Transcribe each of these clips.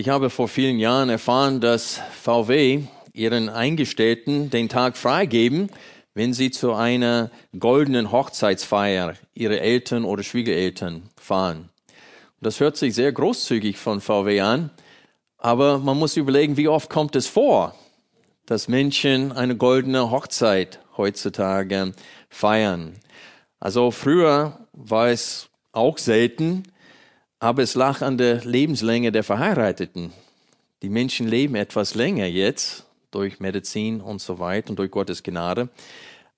Ich habe vor vielen Jahren erfahren, dass VW ihren Eingestellten den Tag freigeben, wenn sie zu einer goldenen Hochzeitsfeier ihre Eltern oder Schwiegereltern fahren. Das hört sich sehr großzügig von VW an, aber man muss überlegen, wie oft kommt es vor, dass Menschen eine goldene Hochzeit heutzutage feiern. Also früher war es auch selten, aber es lag an der Lebenslänge der Verheirateten. Die Menschen leben etwas länger jetzt durch Medizin und so weiter und durch Gottes Gnade.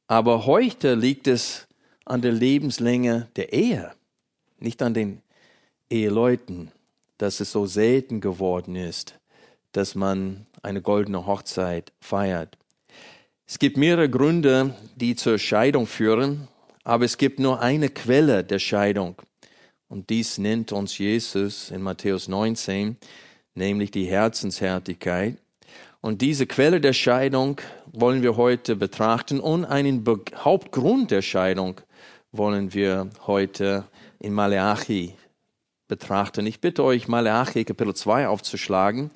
Aber heute liegt es an der Lebenslänge der Ehe, nicht an den Eheleuten, dass es so selten geworden ist, dass man eine goldene Hochzeit feiert. Es gibt mehrere Gründe, die zur Scheidung führen, aber es gibt nur eine Quelle der Scheidung. Und dies nennt uns Jesus in Matthäus 19, nämlich die Herzenshärtigkeit. Und diese Quelle der Scheidung wollen wir heute betrachten und einen Be Hauptgrund der Scheidung wollen wir heute in Maleachi betrachten. Ich bitte euch, Maleachi Kapitel 2 aufzuschlagen.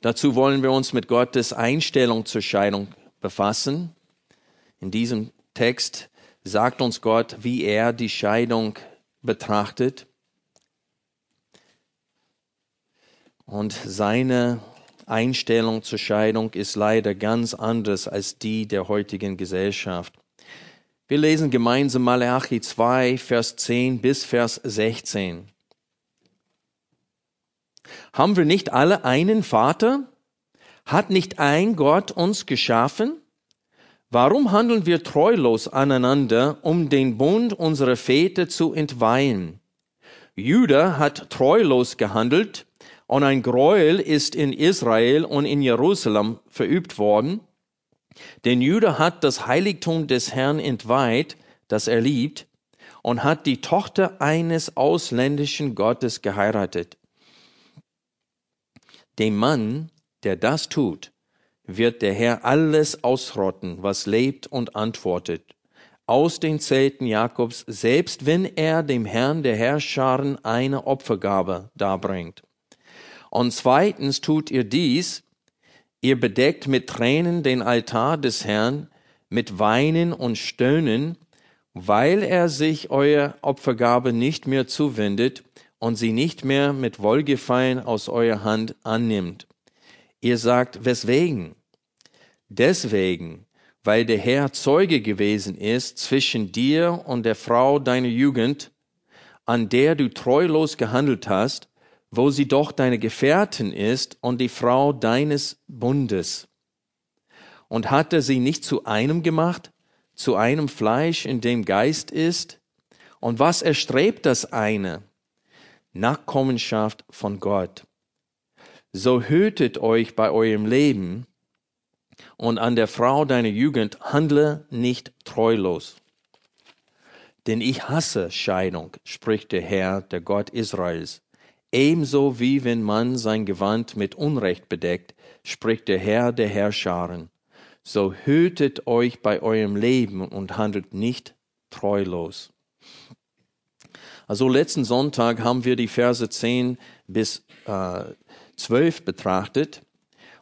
Dazu wollen wir uns mit Gottes Einstellung zur Scheidung befassen. In diesem Text sagt uns Gott, wie er die Scheidung betrachtet. Und seine Einstellung zur Scheidung ist leider ganz anders als die der heutigen Gesellschaft. Wir lesen gemeinsam Malachi 2, Vers 10 bis Vers 16. Haben wir nicht alle einen Vater? Hat nicht ein Gott uns geschaffen? Warum handeln wir treulos aneinander, um den Bund unserer Väter zu entweihen? Judah hat treulos gehandelt, und ein Gräuel ist in Israel und in Jerusalem verübt worden. Denn Judah hat das Heiligtum des Herrn entweiht, das er liebt, und hat die Tochter eines ausländischen Gottes geheiratet. Dem Mann, der das tut, wird der Herr alles ausrotten, was lebt und antwortet. Aus den Zelten Jakobs, selbst wenn er dem Herrn der Herrscharen eine Opfergabe darbringt. Und zweitens tut ihr dies, ihr bedeckt mit Tränen den Altar des Herrn, mit Weinen und Stöhnen, weil er sich euer Opfergabe nicht mehr zuwendet und sie nicht mehr mit Wohlgefallen aus eurer Hand annimmt. Ihr sagt, weswegen? Deswegen, weil der Herr Zeuge gewesen ist zwischen dir und der Frau deiner Jugend, an der du treulos gehandelt hast, wo sie doch deine Gefährtin ist und die Frau deines Bundes. Und hat er sie nicht zu einem gemacht, zu einem Fleisch, in dem Geist ist? Und was erstrebt das eine? Nachkommenschaft von Gott so hütet euch bei eurem Leben und an der Frau deiner Jugend handle nicht treulos. Denn ich hasse Scheidung, spricht der Herr, der Gott Israels. Ebenso wie wenn man sein Gewand mit Unrecht bedeckt, spricht der Herr der Herrscharen. So hütet euch bei eurem Leben und handelt nicht treulos. Also letzten Sonntag haben wir die Verse 10 bis äh, 12 betrachtet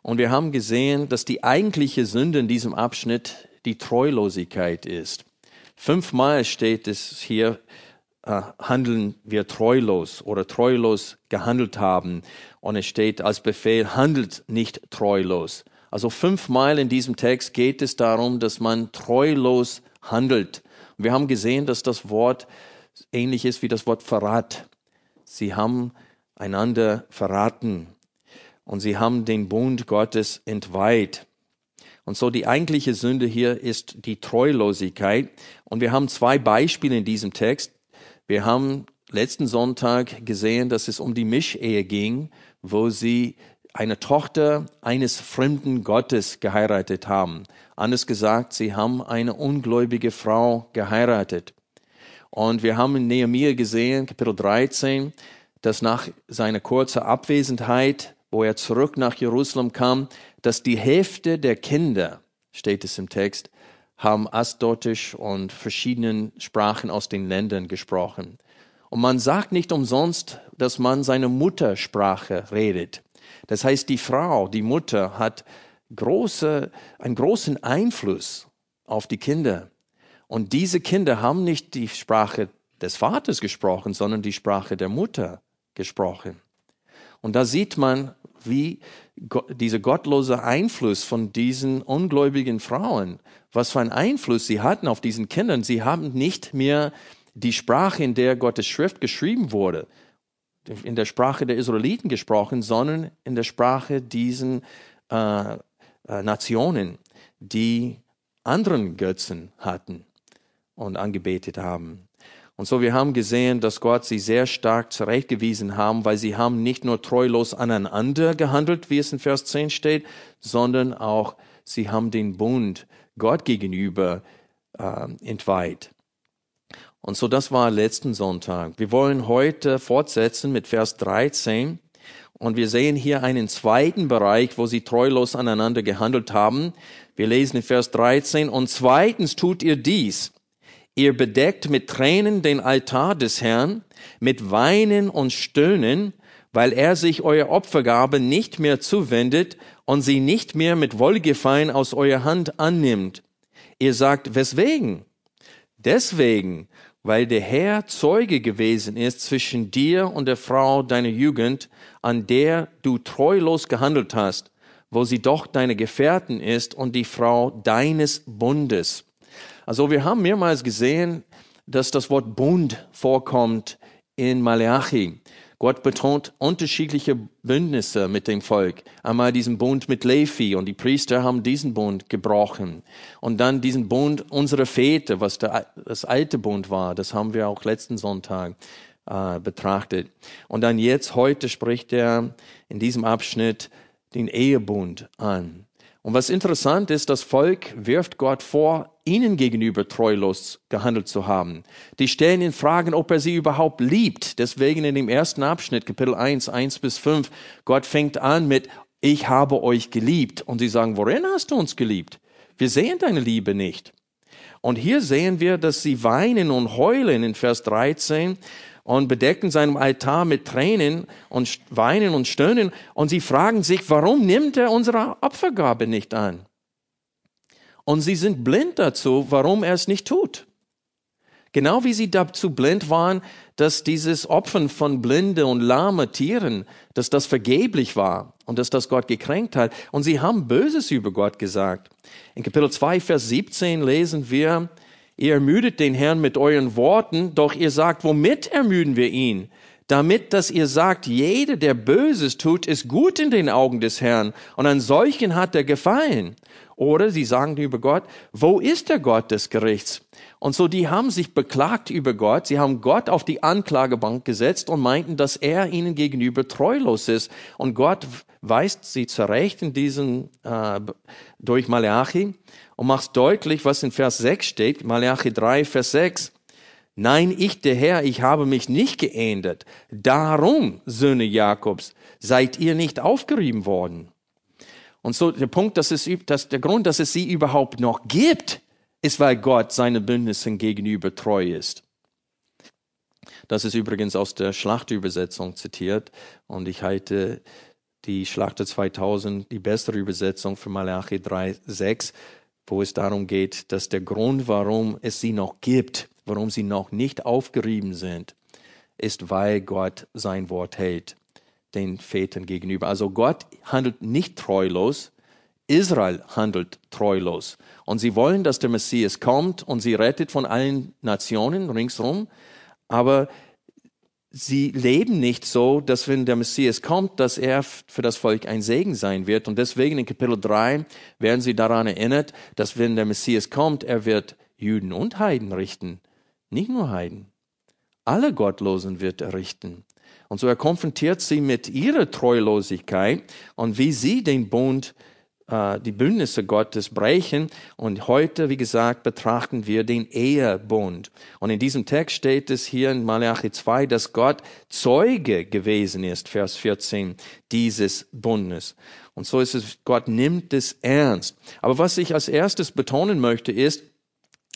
und wir haben gesehen, dass die eigentliche Sünde in diesem Abschnitt die Treulosigkeit ist. Fünfmal steht es hier, äh, handeln wir treulos oder treulos gehandelt haben. Und es steht als Befehl, handelt nicht treulos. Also fünfmal in diesem Text geht es darum, dass man treulos handelt. Wir haben gesehen, dass das Wort ähnlich ist wie das Wort Verrat. Sie haben einander verraten und sie haben den Bund Gottes entweiht. Und so die eigentliche Sünde hier ist die Treulosigkeit. Und wir haben zwei Beispiele in diesem Text. Wir haben letzten Sonntag gesehen, dass es um die Mischehe ging, wo sie eine Tochter eines fremden Gottes geheiratet haben. Anders gesagt, sie haben eine ungläubige Frau geheiratet. Und wir haben in Nehemiah gesehen, Kapitel 13, dass nach seiner kurzen Abwesenheit, wo er zurück nach Jerusalem kam, dass die Hälfte der Kinder, steht es im Text, haben Asdotisch und verschiedenen Sprachen aus den Ländern gesprochen. Und man sagt nicht umsonst, dass man seine Muttersprache redet. Das heißt, die Frau, die Mutter hat große, einen großen Einfluss auf die Kinder. Und diese Kinder haben nicht die Sprache des Vaters gesprochen, sondern die Sprache der Mutter gesprochen. Und da sieht man, wie dieser gottlose Einfluss von diesen ungläubigen Frauen, was für einen Einfluss sie hatten auf diesen Kindern. Sie haben nicht mehr die Sprache, in der Gottes Schrift geschrieben wurde, in der Sprache der Israeliten gesprochen, sondern in der Sprache diesen äh, äh, Nationen, die anderen Götzen hatten und angebetet haben. Und so wir haben gesehen, dass Gott sie sehr stark zurechtgewiesen haben, weil sie haben nicht nur treulos aneinander gehandelt, wie es in Vers 10 steht, sondern auch sie haben den Bund Gott gegenüber äh, entweiht. Und so das war letzten Sonntag. Wir wollen heute fortsetzen mit Vers 13. Und wir sehen hier einen zweiten Bereich, wo sie treulos aneinander gehandelt haben. Wir lesen in Vers 13. Und zweitens tut ihr dies. Ihr bedeckt mit Tränen den Altar des Herrn, mit Weinen und Stöhnen, weil er sich euer Opfergabe nicht mehr zuwendet und sie nicht mehr mit Wohlgefallen aus eurer Hand annimmt. Ihr sagt, weswegen? Deswegen, weil der Herr Zeuge gewesen ist zwischen dir und der Frau deiner Jugend, an der du treulos gehandelt hast, wo sie doch deine Gefährten ist und die Frau deines Bundes. Also wir haben mehrmals gesehen, dass das Wort Bund vorkommt in Malachi. Gott betont unterschiedliche Bündnisse mit dem Volk. Einmal diesen Bund mit Levi und die Priester haben diesen Bund gebrochen. Und dann diesen Bund unserer Väter, was der, das alte Bund war, das haben wir auch letzten Sonntag äh, betrachtet. Und dann jetzt, heute spricht er in diesem Abschnitt den Ehebund an. Und was interessant ist, das Volk wirft Gott vor, ihnen gegenüber treulos gehandelt zu haben. Die stellen ihn Fragen, ob er sie überhaupt liebt. Deswegen in dem ersten Abschnitt, Kapitel 1, 1 bis 5, Gott fängt an mit, ich habe euch geliebt. Und sie sagen, worin hast du uns geliebt? Wir sehen deine Liebe nicht. Und hier sehen wir, dass sie weinen und heulen in Vers 13 und bedecken seinem Altar mit Tränen und weinen und stöhnen und sie fragen sich, warum nimmt er unsere Opfergabe nicht an? Und sie sind blind dazu, warum er es nicht tut. Genau wie sie dazu blind waren, dass dieses Opfern von blinde und lahme Tieren, dass das vergeblich war und dass das Gott gekränkt hat. Und sie haben Böses über Gott gesagt. In Kapitel 2, Vers 17 lesen wir, Ihr ermüdet den Herrn mit euren Worten, doch ihr sagt, womit ermüden wir ihn? Damit, dass ihr sagt, jeder, der Böses tut, ist gut in den Augen des Herrn und an solchen hat er gefallen. Oder sie sagen über Gott, wo ist der Gott des Gerichts? Und so, die haben sich beklagt über Gott. Sie haben Gott auf die Anklagebank gesetzt und meinten, dass er ihnen gegenüber treulos ist. Und Gott weist sie zurecht in diesen, äh, durch Malachi und macht deutlich, was in Vers 6 steht, Malachi 3, Vers 6. Nein, ich, der Herr, ich habe mich nicht geändert. Darum, Söhne Jakobs, seid ihr nicht aufgerieben worden. Und so der Punkt, dass es, dass der Grund, dass es sie überhaupt noch gibt, ist, weil Gott seine Bündnissen gegenüber treu ist. Das ist übrigens aus der Schlachtübersetzung zitiert und ich halte die Schlachter 2000 die bessere Übersetzung für Malachi 3, 6 wo es darum geht, dass der Grund, warum es sie noch gibt, warum sie noch nicht aufgerieben sind, ist, weil Gott sein Wort hält den Vätern gegenüber. Also Gott handelt nicht treulos, Israel handelt treulos. Und sie wollen, dass der Messias kommt und sie rettet von allen Nationen ringsherum. Aber sie leben nicht so, dass wenn der Messias kommt, dass er für das Volk ein Segen sein wird. Und deswegen in Kapitel 3 werden sie daran erinnert, dass wenn der Messias kommt, er wird Juden und Heiden richten. Nicht nur Heiden. alle Gottlosen wird er richten. Und so er konfrontiert sie mit ihrer Treulosigkeit und wie sie den Bund äh, die Bündnisse Gottes brechen. Und heute, wie gesagt, betrachten wir den Ehebund. Und in diesem Text steht es hier in Malachi 2, dass Gott Zeuge gewesen ist, Vers 14, dieses Bundes. Und so ist es, Gott nimmt es ernst. Aber was ich als erstes betonen möchte, ist,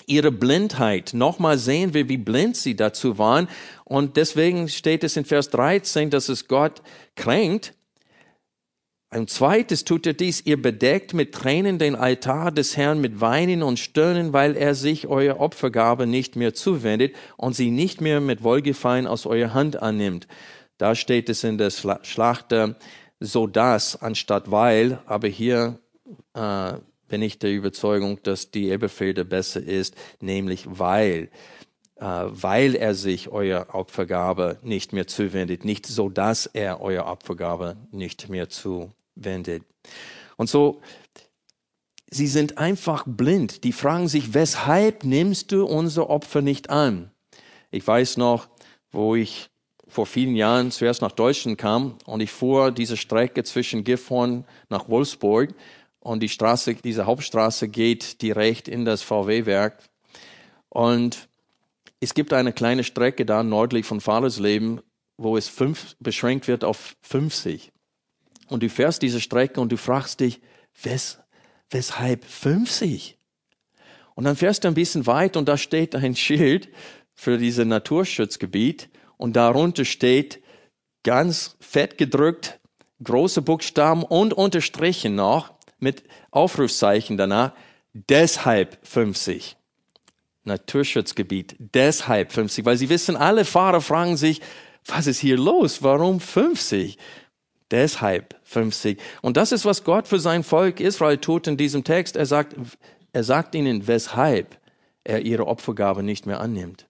ihre Blindheit. Nochmal sehen wir, wie blind sie dazu waren. Und deswegen steht es in Vers 13, dass es Gott kränkt, ein zweites tut er dies, ihr bedeckt mit Tränen den Altar des Herrn mit Weinen und Stöhnen, weil er sich euer Opfergabe nicht mehr zuwendet und sie nicht mehr mit Wohlgefallen aus eurer Hand annimmt. Da steht es in der Schlachter so das anstatt weil, aber hier äh, bin ich der Überzeugung, dass die Eberfelder besser ist, nämlich weil weil er sich euer Opfergabe nicht mehr zuwendet, nicht so, dass er euer Opfergabe nicht mehr zuwendet. Und so, sie sind einfach blind. Die fragen sich, weshalb nimmst du unser Opfer nicht an? Ich weiß noch, wo ich vor vielen Jahren zuerst nach Deutschland kam und ich fuhr diese Strecke zwischen Gifhorn nach Wolfsburg und die Straße, diese Hauptstraße geht direkt in das VW-Werk und es gibt eine kleine Strecke da nördlich von Fahrersleben, wo es fünf, beschränkt wird auf 50. Und du fährst diese Strecke und du fragst dich, wes, weshalb 50? Und dann fährst du ein bisschen weit und da steht ein Schild für dieses Naturschutzgebiet und darunter steht ganz fett gedrückt, große Buchstaben und unterstrichen noch mit Aufrufzeichen danach, deshalb 50. Naturschutzgebiet. Deshalb 50, weil sie wissen, alle Fahrer fragen sich, was ist hier los? Warum 50? Deshalb 50. Und das ist, was Gott für sein Volk Israel tut in diesem Text. Er sagt, er sagt ihnen, weshalb er ihre Opfergabe nicht mehr annimmt.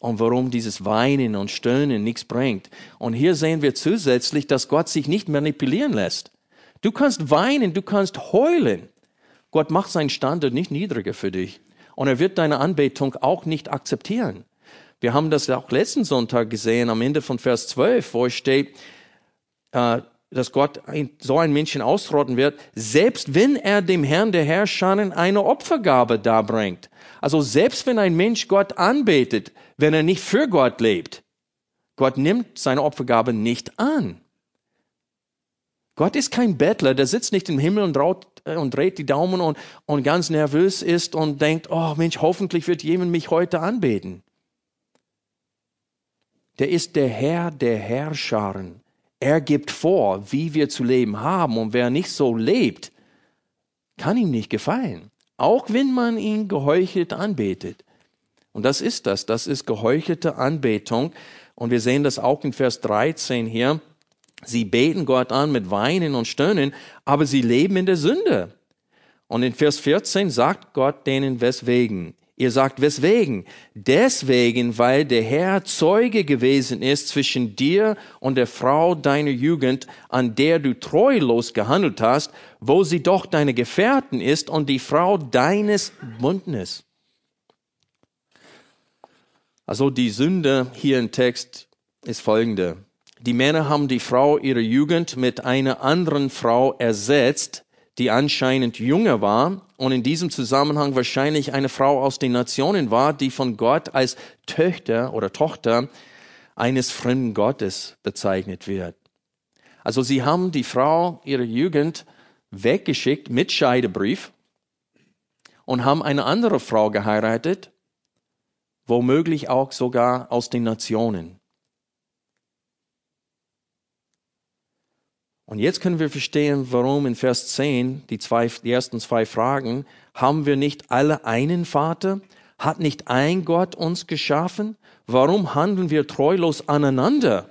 Und warum dieses Weinen und Stöhnen nichts bringt. Und hier sehen wir zusätzlich, dass Gott sich nicht manipulieren lässt. Du kannst weinen, du kannst heulen. Gott macht seinen Standard nicht niedriger für dich. Und er wird deine Anbetung auch nicht akzeptieren. Wir haben das auch letzten Sonntag gesehen, am Ende von Vers 12, wo es steht, äh, dass Gott so einen Menschen ausrotten wird, selbst wenn er dem Herrn der Herrscher eine Opfergabe darbringt. Also selbst wenn ein Mensch Gott anbetet, wenn er nicht für Gott lebt, Gott nimmt seine Opfergabe nicht an. Gott ist kein Bettler, der sitzt nicht im Himmel und, raut, äh, und dreht die Daumen und, und ganz nervös ist und denkt, oh Mensch, hoffentlich wird jemand mich heute anbeten. Der ist der Herr der Herrscharen. Er gibt vor, wie wir zu leben haben und wer nicht so lebt, kann ihm nicht gefallen. Auch wenn man ihn geheuchelt anbetet. Und das ist das, das ist geheuchelte Anbetung. Und wir sehen das auch in Vers 13 hier. Sie beten Gott an mit Weinen und Stöhnen, aber sie leben in der Sünde. Und in Vers 14 sagt Gott denen weswegen. Ihr sagt weswegen? Deswegen, weil der Herr Zeuge gewesen ist zwischen dir und der Frau deiner Jugend, an der du treulos gehandelt hast, wo sie doch deine Gefährten ist und die Frau deines Bundes. Also die Sünde hier im Text ist folgende. Die Männer haben die Frau ihrer Jugend mit einer anderen Frau ersetzt, die anscheinend jünger war und in diesem Zusammenhang wahrscheinlich eine Frau aus den Nationen war, die von Gott als Töchter oder Tochter eines fremden Gottes bezeichnet wird. Also sie haben die Frau ihrer Jugend weggeschickt mit Scheidebrief und haben eine andere Frau geheiratet, womöglich auch sogar aus den Nationen. Und jetzt können wir verstehen, warum in Vers 10 die, zwei, die ersten zwei Fragen, haben wir nicht alle einen Vater? Hat nicht ein Gott uns geschaffen? Warum handeln wir treulos aneinander?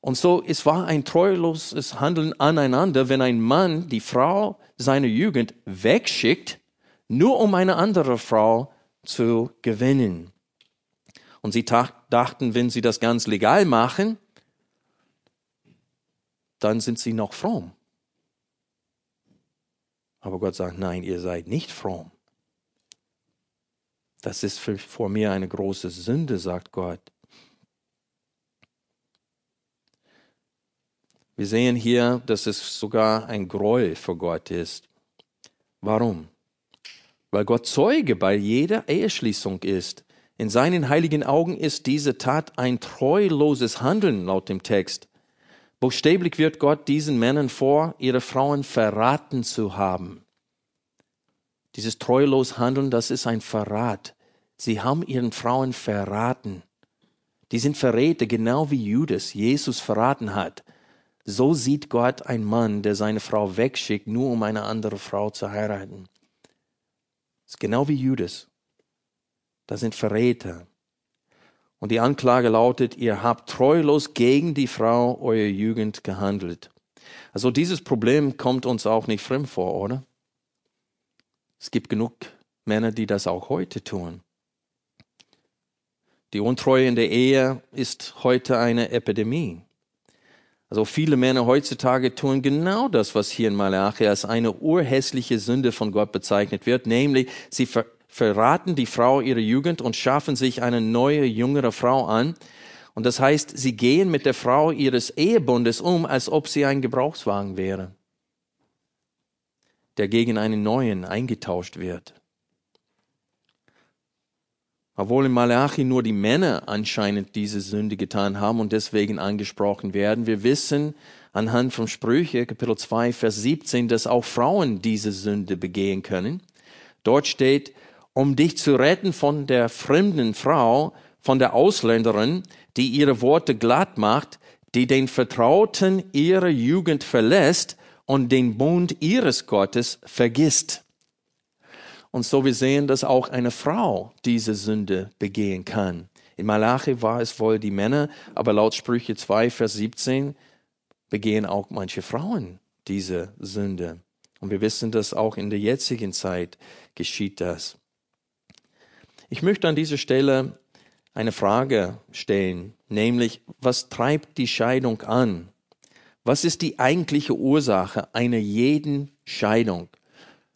Und so, es war ein treuloses Handeln aneinander, wenn ein Mann die Frau seiner Jugend wegschickt, nur um eine andere Frau zu gewinnen. Und sie dachten, wenn sie das ganz legal machen, dann sind sie noch fromm. Aber Gott sagt, nein, ihr seid nicht fromm. Das ist für, vor mir eine große Sünde, sagt Gott. Wir sehen hier, dass es sogar ein Gräuel für Gott ist. Warum? Weil Gott Zeuge bei jeder Eheschließung ist. In seinen heiligen Augen ist diese Tat ein treuloses Handeln laut dem Text. Buchstäblich wird Gott diesen Männern vor, ihre Frauen verraten zu haben. Dieses treulos Handeln, das ist ein Verrat. Sie haben ihren Frauen verraten. Die sind Verräter, genau wie Judas Jesus verraten hat. So sieht Gott einen Mann, der seine Frau wegschickt, nur um eine andere Frau zu heiraten. Das ist genau wie Judas. Das sind Verräter. Und die Anklage lautet, ihr habt treulos gegen die Frau eurer Jugend gehandelt. Also dieses Problem kommt uns auch nicht fremd vor, oder? Es gibt genug Männer, die das auch heute tun. Die Untreue in der Ehe ist heute eine Epidemie. Also viele Männer heutzutage tun genau das, was hier in Malachi als eine urhässliche Sünde von Gott bezeichnet wird, nämlich sie ver verraten die Frau ihrer Jugend und schaffen sich eine neue, jüngere Frau an. Und das heißt, sie gehen mit der Frau ihres Ehebundes um, als ob sie ein Gebrauchswagen wäre der gegen einen neuen eingetauscht wird. Obwohl in Malachi nur die Männer anscheinend diese Sünde getan haben und deswegen angesprochen werden, wir wissen anhand von Sprüche, Kapitel 2, Vers 17, dass auch Frauen diese Sünde begehen können. Dort steht, um dich zu retten von der fremden Frau, von der Ausländerin, die ihre Worte glatt macht, die den Vertrauten ihrer Jugend verlässt und den Bund ihres Gottes vergisst. Und so wir sehen, dass auch eine Frau diese Sünde begehen kann. In Malachi war es wohl die Männer, aber laut Sprüche 2, Vers 17 begehen auch manche Frauen diese Sünde. Und wir wissen, dass auch in der jetzigen Zeit geschieht das. Ich möchte an dieser Stelle eine Frage stellen, nämlich, was treibt die Scheidung an? Was ist die eigentliche Ursache einer jeden Scheidung?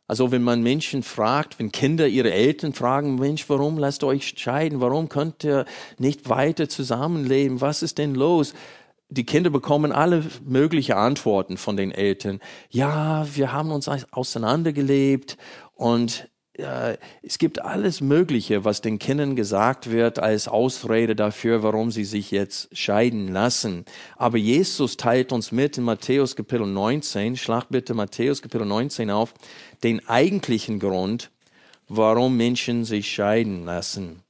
Also wenn man Menschen fragt, wenn Kinder ihre Eltern fragen, Mensch, warum lasst ihr euch scheiden? Warum könnt ihr nicht weiter zusammenleben? Was ist denn los? Die Kinder bekommen alle mögliche Antworten von den Eltern. Ja, wir haben uns auseinandergelebt und es gibt alles Mögliche, was den Kindern gesagt wird als Ausrede dafür, warum sie sich jetzt scheiden lassen. Aber Jesus teilt uns mit in Matthäus Kapitel 19, schlag bitte Matthäus Kapitel 19 auf, den eigentlichen Grund, warum Menschen sich scheiden lassen.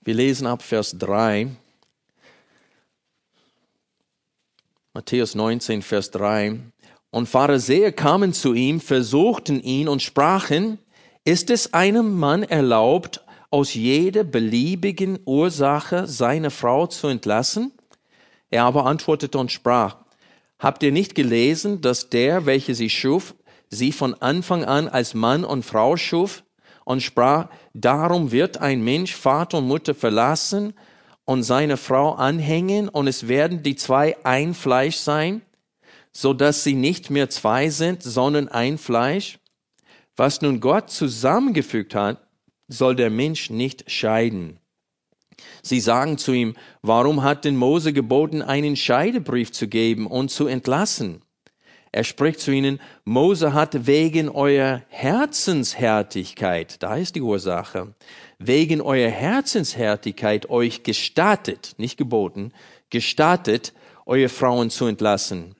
Wir lesen ab Vers 3. Matthäus 19, Vers 3. Und Pharisäer kamen zu ihm, versuchten ihn und sprachen, ist es einem Mann erlaubt, aus jeder beliebigen Ursache seine Frau zu entlassen? Er aber antwortete und sprach, Habt ihr nicht gelesen, dass der, welcher sie schuf, sie von Anfang an als Mann und Frau schuf und sprach, darum wird ein Mensch Vater und Mutter verlassen und seine Frau anhängen und es werden die zwei ein Fleisch sein? So dass sie nicht mehr zwei sind, sondern ein Fleisch? Was nun Gott zusammengefügt hat, soll der Mensch nicht scheiden. Sie sagen zu ihm, warum hat denn Mose geboten, einen Scheidebrief zu geben und zu entlassen? Er spricht zu ihnen, Mose hat wegen eurer Herzenshärtigkeit, da ist die Ursache, wegen eurer Herzenshärtigkeit euch gestattet, nicht geboten, gestattet, eure Frauen zu entlassen.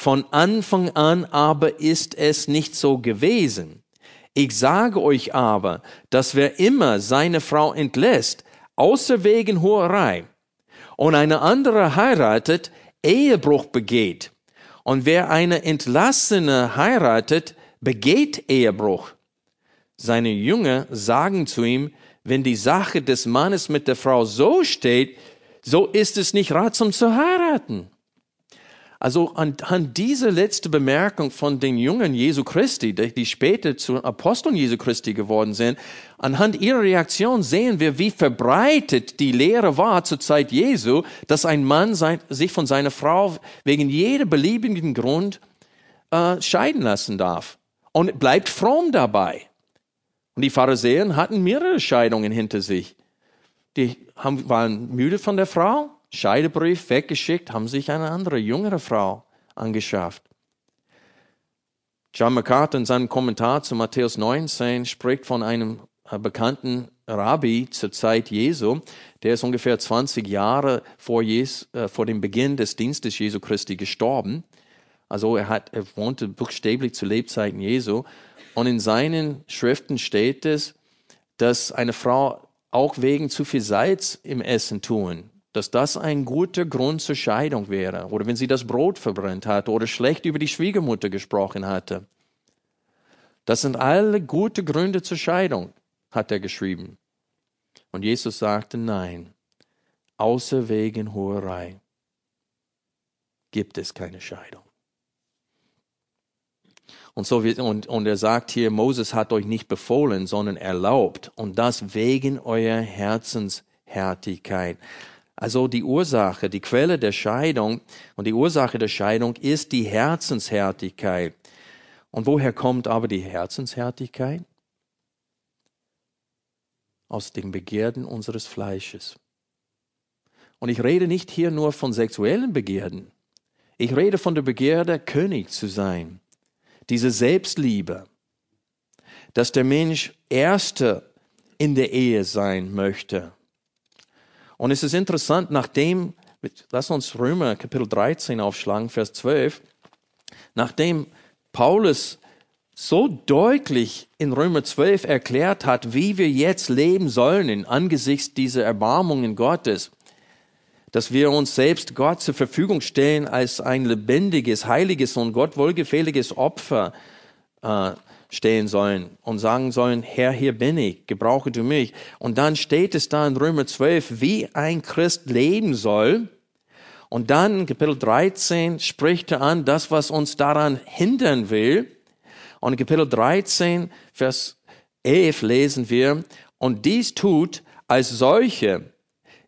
Von Anfang an aber ist es nicht so gewesen. Ich sage euch aber, dass wer immer seine Frau entlässt, außer wegen Hoherei, und eine andere heiratet, Ehebruch begeht. Und wer eine Entlassene heiratet, begeht Ehebruch. Seine Jünger sagen zu ihm, wenn die Sache des Mannes mit der Frau so steht, so ist es nicht ratsam zu heiraten. Also anhand dieser letzte Bemerkung von den Jungen Jesu Christi, die später zu Aposteln Jesu Christi geworden sind, anhand ihrer Reaktion sehen wir, wie verbreitet die Lehre war zur Zeit Jesu, dass ein Mann sich von seiner Frau wegen jeder beliebigen Grund äh, scheiden lassen darf und bleibt fromm dabei. Und die Pharisäer hatten mehrere Scheidungen hinter sich. Die haben, waren müde von der Frau, Scheidebrief weggeschickt, haben sich eine andere, jüngere Frau angeschafft. John MacArthur in seinem Kommentar zu Matthäus 19 spricht von einem äh, bekannten Rabbi zur Zeit Jesu, der ist ungefähr 20 Jahre vor, Jesu, äh, vor dem Beginn des Dienstes Jesu Christi gestorben. Also er, hat, er wohnte buchstäblich zu Lebzeiten Jesu. Und in seinen Schriften steht es, dass eine Frau auch wegen zu viel Salz im Essen tun, dass das ein guter Grund zur Scheidung wäre. Oder wenn sie das Brot verbrennt hatte oder schlecht über die Schwiegermutter gesprochen hatte. Das sind alle gute Gründe zur Scheidung, hat er geschrieben. Und Jesus sagte, nein, außer wegen Hoherei gibt es keine Scheidung. Und, so und, und er sagt hier, Moses hat euch nicht befohlen, sondern erlaubt. Und das wegen eurer Herzenshärtigkeit. Also die Ursache, die Quelle der Scheidung und die Ursache der Scheidung ist die Herzenshärtigkeit. Und woher kommt aber die Herzenshärtigkeit? Aus den Begierden unseres Fleisches. Und ich rede nicht hier nur von sexuellen Begierden. Ich rede von der Begierde, König zu sein. Diese Selbstliebe, dass der Mensch Erster in der Ehe sein möchte. Und es ist interessant, nachdem, lass uns Römer Kapitel 13 aufschlagen, Vers 12, nachdem Paulus so deutlich in Römer 12 erklärt hat, wie wir jetzt leben sollen in angesichts dieser Erbarmungen Gottes, dass wir uns selbst Gott zur Verfügung stellen als ein lebendiges, heiliges und Gott wohlgefälliges Opfer äh, stehen sollen und sagen sollen, Herr, hier bin ich, gebrauche du mich. Und dann steht es da in Römer 12, wie ein Christ leben soll. Und dann Kapitel 13 spricht er an, das, was uns daran hindern will. Und in Kapitel 13, Vers 11 lesen wir, und dies tut als solche,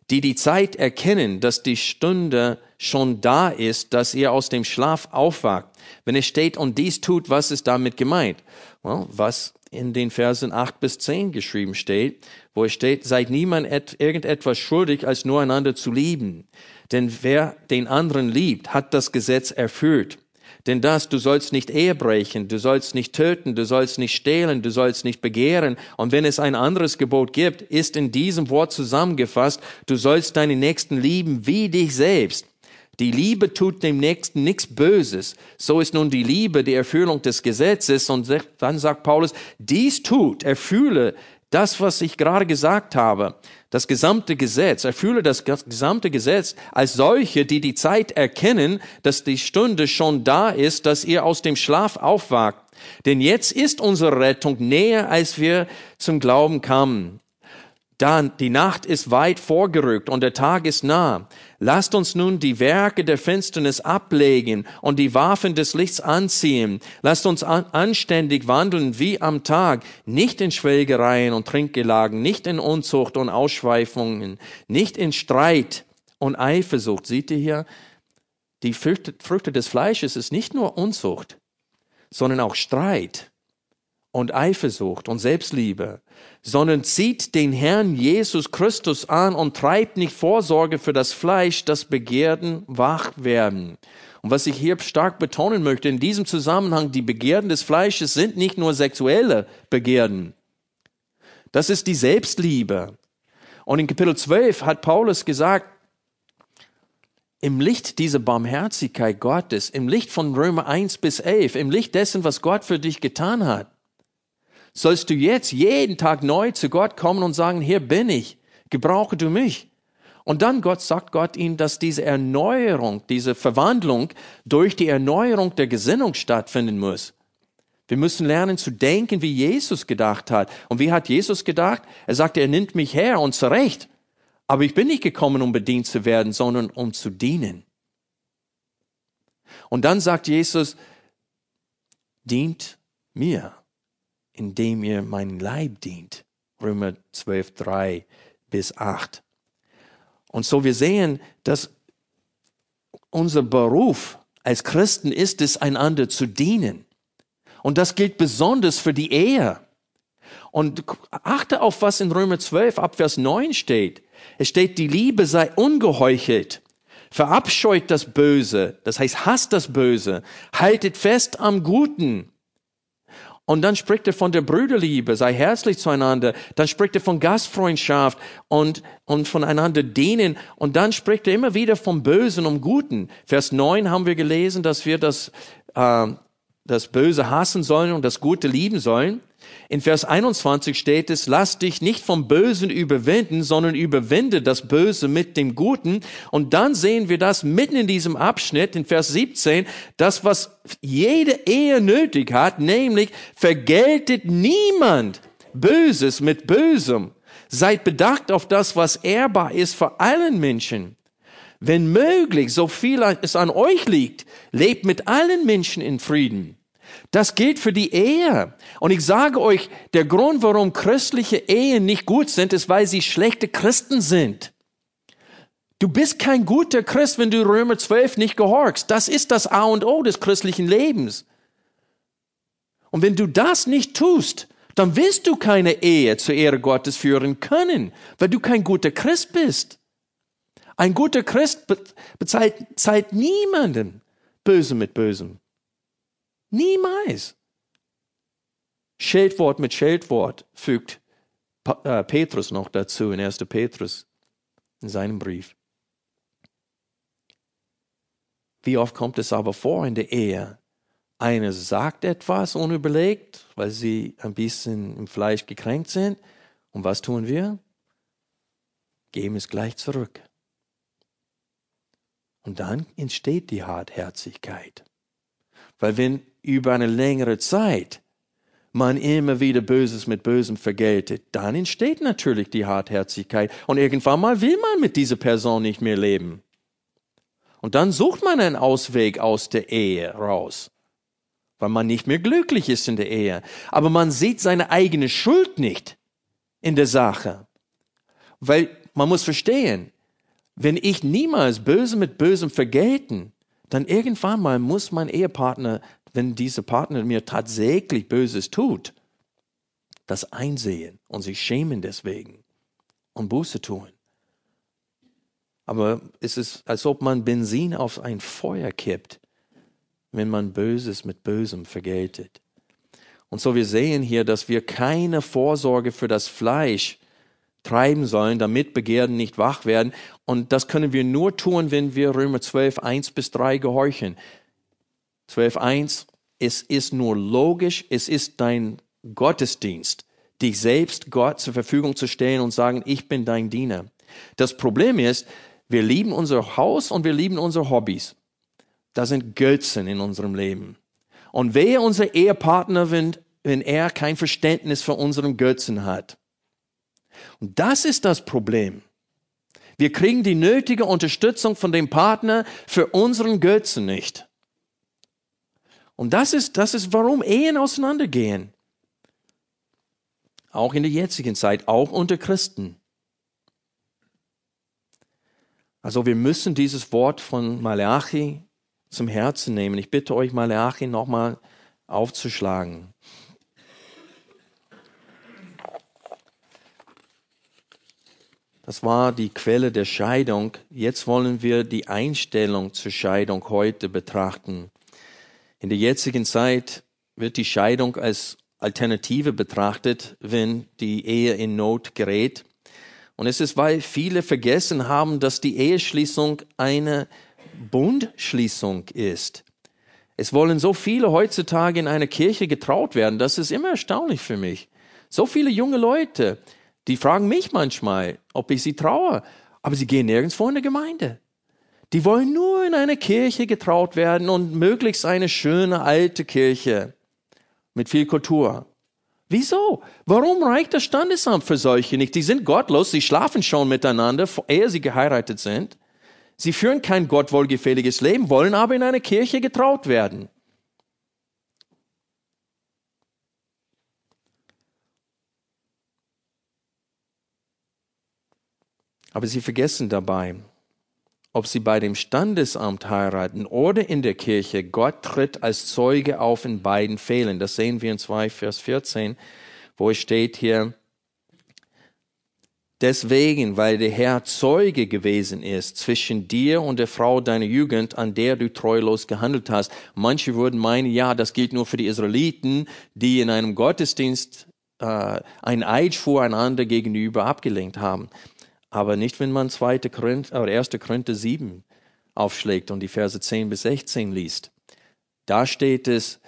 die die Zeit erkennen, dass die Stunde schon da ist, dass ihr aus dem Schlaf aufwacht. Wenn es steht und dies tut, was ist damit gemeint? Well, was in den Versen 8 bis 10 geschrieben steht, wo es steht, seid niemand irgendetwas schuldig, als nur einander zu lieben. Denn wer den anderen liebt, hat das Gesetz erfüllt. Denn das, du sollst nicht Ehe brechen, du sollst nicht töten, du sollst nicht stehlen, du sollst nicht begehren. Und wenn es ein anderes Gebot gibt, ist in diesem Wort zusammengefasst, du sollst deine Nächsten lieben wie dich selbst. Die Liebe tut dem Nächsten nichts Böses. So ist nun die Liebe die Erfüllung des Gesetzes. Und dann sagt Paulus, dies tut, erfülle das, was ich gerade gesagt habe. Das gesamte Gesetz, erfülle das gesamte Gesetz als solche, die die Zeit erkennen, dass die Stunde schon da ist, dass ihr aus dem Schlaf aufwacht. Denn jetzt ist unsere Rettung näher, als wir zum Glauben kamen. Dann, die Nacht ist weit vorgerückt und der Tag ist nah. Lasst uns nun die Werke der Finsternis ablegen und die Waffen des Lichts anziehen. Lasst uns an, anständig wandeln wie am Tag, nicht in Schwelgereien und Trinkgelagen, nicht in Unzucht und Ausschweifungen, nicht in Streit und Eifersucht. Seht ihr hier? Die Früchte, Früchte des Fleisches ist nicht nur Unzucht, sondern auch Streit und Eifersucht und Selbstliebe, sondern zieht den Herrn Jesus Christus an und treibt nicht Vorsorge für das Fleisch, das Begehrten wach werden. Und was ich hier stark betonen möchte, in diesem Zusammenhang, die Begehrten des Fleisches sind nicht nur sexuelle Begehrten. Das ist die Selbstliebe. Und in Kapitel 12 hat Paulus gesagt, im Licht dieser Barmherzigkeit Gottes, im Licht von Römer 1 bis 11, im Licht dessen, was Gott für dich getan hat, sollst du jetzt jeden Tag neu zu Gott kommen und sagen, hier bin ich, gebrauche du mich. Und dann Gott sagt Gott ihnen, dass diese Erneuerung, diese Verwandlung durch die Erneuerung der Gesinnung stattfinden muss. Wir müssen lernen zu denken, wie Jesus gedacht hat. Und wie hat Jesus gedacht? Er sagte, er nimmt mich her und zurecht. Aber ich bin nicht gekommen, um bedient zu werden, sondern um zu dienen. Und dann sagt Jesus, dient mir indem ihr meinen Leib dient. Römer 12, 3 bis 8. Und so wir sehen, dass unser Beruf als Christen ist es, einander zu dienen. Und das gilt besonders für die Ehe. Und achte auf, was in Römer 12 ab Vers 9 steht. Es steht, die Liebe sei ungeheuchelt. Verabscheut das Böse, das heißt hasst das Böse, haltet fest am Guten. Und dann spricht er von der Brüderliebe, sei herzlich zueinander. Dann spricht er von Gastfreundschaft und, und voneinander dienen. Und dann spricht er immer wieder vom Bösen und Guten. Vers 9 haben wir gelesen, dass wir das, äh, das Böse hassen sollen und das Gute lieben sollen. In Vers 21 steht es, lass dich nicht vom Bösen überwinden, sondern überwinde das Böse mit dem Guten. Und dann sehen wir das mitten in diesem Abschnitt, in Vers 17, das, was jede Ehe nötig hat, nämlich vergeltet niemand Böses mit Bösem. Seid bedacht auf das, was ehrbar ist für allen Menschen. Wenn möglich, so viel es an euch liegt, lebt mit allen Menschen in Frieden. Das gilt für die Ehe. Und ich sage euch, der Grund, warum christliche Ehen nicht gut sind, ist, weil sie schlechte Christen sind. Du bist kein guter Christ, wenn du Römer 12 nicht gehorchst. Das ist das A und O des christlichen Lebens. Und wenn du das nicht tust, dann wirst du keine Ehe zur Ehre Gottes führen können, weil du kein guter Christ bist. Ein guter Christ bezahlt niemanden Böse mit Bösem. Niemals. Scheldwort mit Scheldwort fügt äh, Petrus noch dazu in 1. Petrus in seinem Brief. Wie oft kommt es aber vor in der Ehe? Eine sagt etwas unüberlegt, weil sie ein bisschen im Fleisch gekränkt sind. Und was tun wir? Geben es gleich zurück. Und dann entsteht die Hartherzigkeit. Weil wenn über eine längere Zeit man immer wieder Böses mit Bösem vergeltet, dann entsteht natürlich die Hartherzigkeit und irgendwann mal will man mit dieser Person nicht mehr leben. Und dann sucht man einen Ausweg aus der Ehe raus, weil man nicht mehr glücklich ist in der Ehe. Aber man sieht seine eigene Schuld nicht in der Sache. Weil man muss verstehen, wenn ich niemals Böse mit Bösem vergelten, dann irgendwann mal muss mein Ehepartner wenn dieser Partner mir tatsächlich Böses tut, das einsehen und sich schämen deswegen und Buße tun. Aber es ist, als ob man Benzin auf ein Feuer kippt, wenn man Böses mit Bösem vergeltet. Und so wir sehen hier, dass wir keine Vorsorge für das Fleisch treiben sollen, damit Begehren nicht wach werden. Und das können wir nur tun, wenn wir Römer 12, 1 bis 3 gehorchen. 12.1, es ist nur logisch, es ist dein Gottesdienst, dich selbst Gott zur Verfügung zu stellen und sagen, ich bin dein Diener. Das Problem ist, wir lieben unser Haus und wir lieben unsere Hobbys. Da sind Götzen in unserem Leben. Und wer unser Ehepartner, wenn, wenn er kein Verständnis für unseren Götzen hat. Und das ist das Problem. Wir kriegen die nötige Unterstützung von dem Partner für unseren Götzen nicht. Und das ist, das ist, warum Ehen auseinandergehen. Auch in der jetzigen Zeit, auch unter Christen. Also wir müssen dieses Wort von Malachi zum Herzen nehmen. Ich bitte euch, Malachi nochmal aufzuschlagen. Das war die Quelle der Scheidung. Jetzt wollen wir die Einstellung zur Scheidung heute betrachten. In der jetzigen Zeit wird die Scheidung als Alternative betrachtet, wenn die Ehe in Not gerät. Und es ist, weil viele vergessen haben, dass die Eheschließung eine Bundschließung ist. Es wollen so viele heutzutage in einer Kirche getraut werden. Das ist immer erstaunlich für mich. So viele junge Leute, die fragen mich manchmal, ob ich sie traue, aber sie gehen nirgends vor in der Gemeinde. Die wollen nur in eine Kirche getraut werden und möglichst eine schöne alte Kirche mit viel Kultur. Wieso? Warum reicht das Standesamt für solche nicht? Die sind gottlos, sie schlafen schon miteinander, ehe sie geheiratet sind. Sie führen kein gottwohlgefälliges Leben, wollen aber in eine Kirche getraut werden. Aber sie vergessen dabei, ob sie bei dem Standesamt heiraten oder in der Kirche, Gott tritt als Zeuge auf in beiden Fällen. Das sehen wir in 2 Vers 14, wo es steht hier, Deswegen, weil der Herr Zeuge gewesen ist zwischen dir und der Frau deiner Jugend, an der du treulos gehandelt hast. Manche würden meinen, ja, das gilt nur für die Israeliten, die in einem Gottesdienst äh, ein Eid voreinander gegenüber abgelenkt haben. Aber nicht, wenn man 2. Korinther, oder 1. Korinther 7 aufschlägt und die Verse 10 bis 16 liest. Da steht es,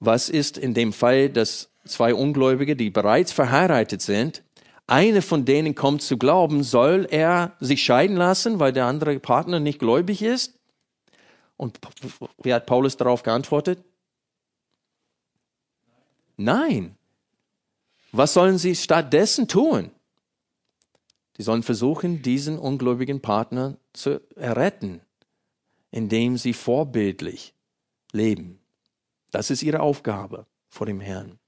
was ist in dem Fall, dass zwei Ungläubige, die bereits verheiratet sind, eine von denen kommt zu glauben, soll er sich scheiden lassen, weil der andere Partner nicht gläubig ist? Und wie hat Paulus darauf geantwortet? Nein. Was sollen sie stattdessen tun? Sie sollen versuchen, diesen ungläubigen Partner zu erretten, indem sie vorbildlich leben. Das ist ihre Aufgabe vor dem Herrn.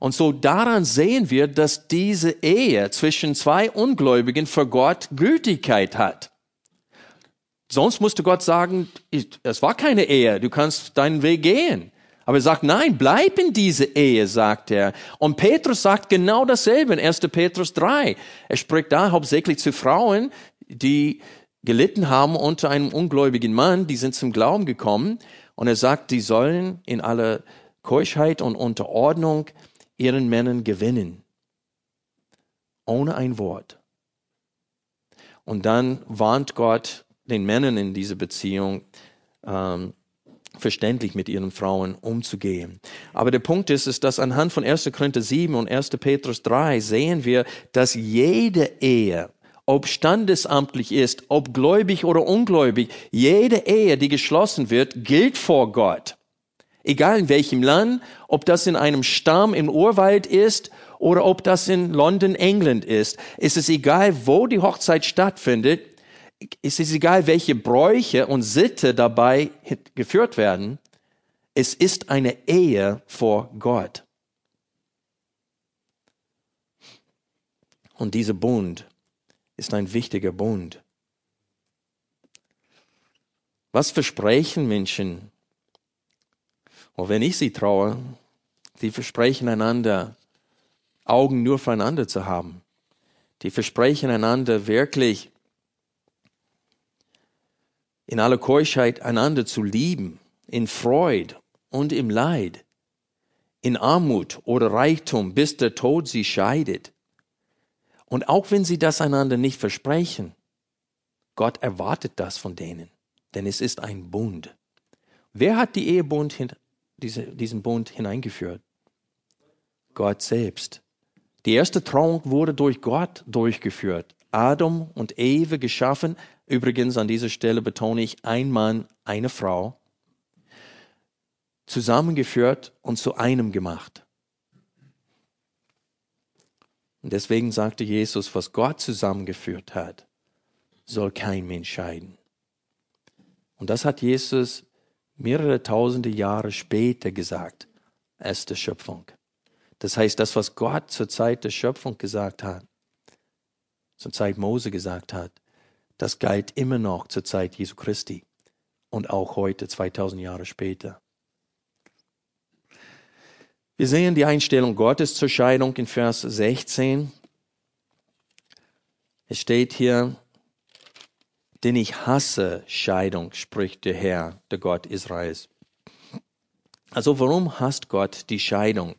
Und so daran sehen wir, dass diese Ehe zwischen zwei Ungläubigen für Gott Gültigkeit hat. Sonst musste Gott sagen, es war keine Ehe, du kannst deinen Weg gehen. Aber er sagt, nein, bleib in diese Ehe, sagt er. Und Petrus sagt genau dasselbe in 1. Petrus 3. Er spricht da hauptsächlich zu Frauen, die gelitten haben unter einem ungläubigen Mann, die sind zum Glauben gekommen. Und er sagt, die sollen in aller Keuschheit und Unterordnung ihren Männern gewinnen. Ohne ein Wort. Und dann warnt Gott den Männern in dieser Beziehung, ähm, verständlich mit ihren Frauen umzugehen. Aber der Punkt ist, ist, dass anhand von 1. Korinther 7 und 1. Petrus 3 sehen wir, dass jede Ehe, ob standesamtlich ist, ob gläubig oder ungläubig, jede Ehe, die geschlossen wird, gilt vor Gott. Egal in welchem Land, ob das in einem Stamm im Urwald ist oder ob das in London, England ist. Es ist egal, wo die Hochzeit stattfindet. Es ist egal, welche Bräuche und Sitte dabei geführt werden. Es ist eine Ehe vor Gott. Und dieser Bund ist ein wichtiger Bund. Was versprechen Menschen und wenn ich sie traue, die versprechen einander, Augen nur füreinander zu haben. Die versprechen einander wirklich in aller Keuschheit einander zu lieben, in Freud und im Leid, in Armut oder Reichtum, bis der Tod sie scheidet. Und auch wenn sie das einander nicht versprechen, Gott erwartet das von denen, denn es ist ein Bund. Wer hat die Ehebund diese, diesen Bund hineingeführt? Gott selbst. Die erste Trauung wurde durch Gott durchgeführt. Adam und Eve geschaffen. Übrigens an dieser Stelle betone ich ein Mann, eine Frau. Zusammengeführt und zu einem gemacht. Und deswegen sagte Jesus, was Gott zusammengeführt hat, soll kein Mensch scheiden. Und das hat Jesus mehrere tausende Jahre später gesagt als der Schöpfung. Das heißt, das, was Gott zur Zeit der Schöpfung gesagt hat, zur Zeit Mose gesagt hat, das galt immer noch zur Zeit Jesu Christi und auch heute, 2000 Jahre später. Wir sehen die Einstellung Gottes zur Scheidung in Vers 16. Es steht hier, denn ich hasse Scheidung, spricht der Herr, der Gott Israels. Also warum hasst Gott die Scheidung?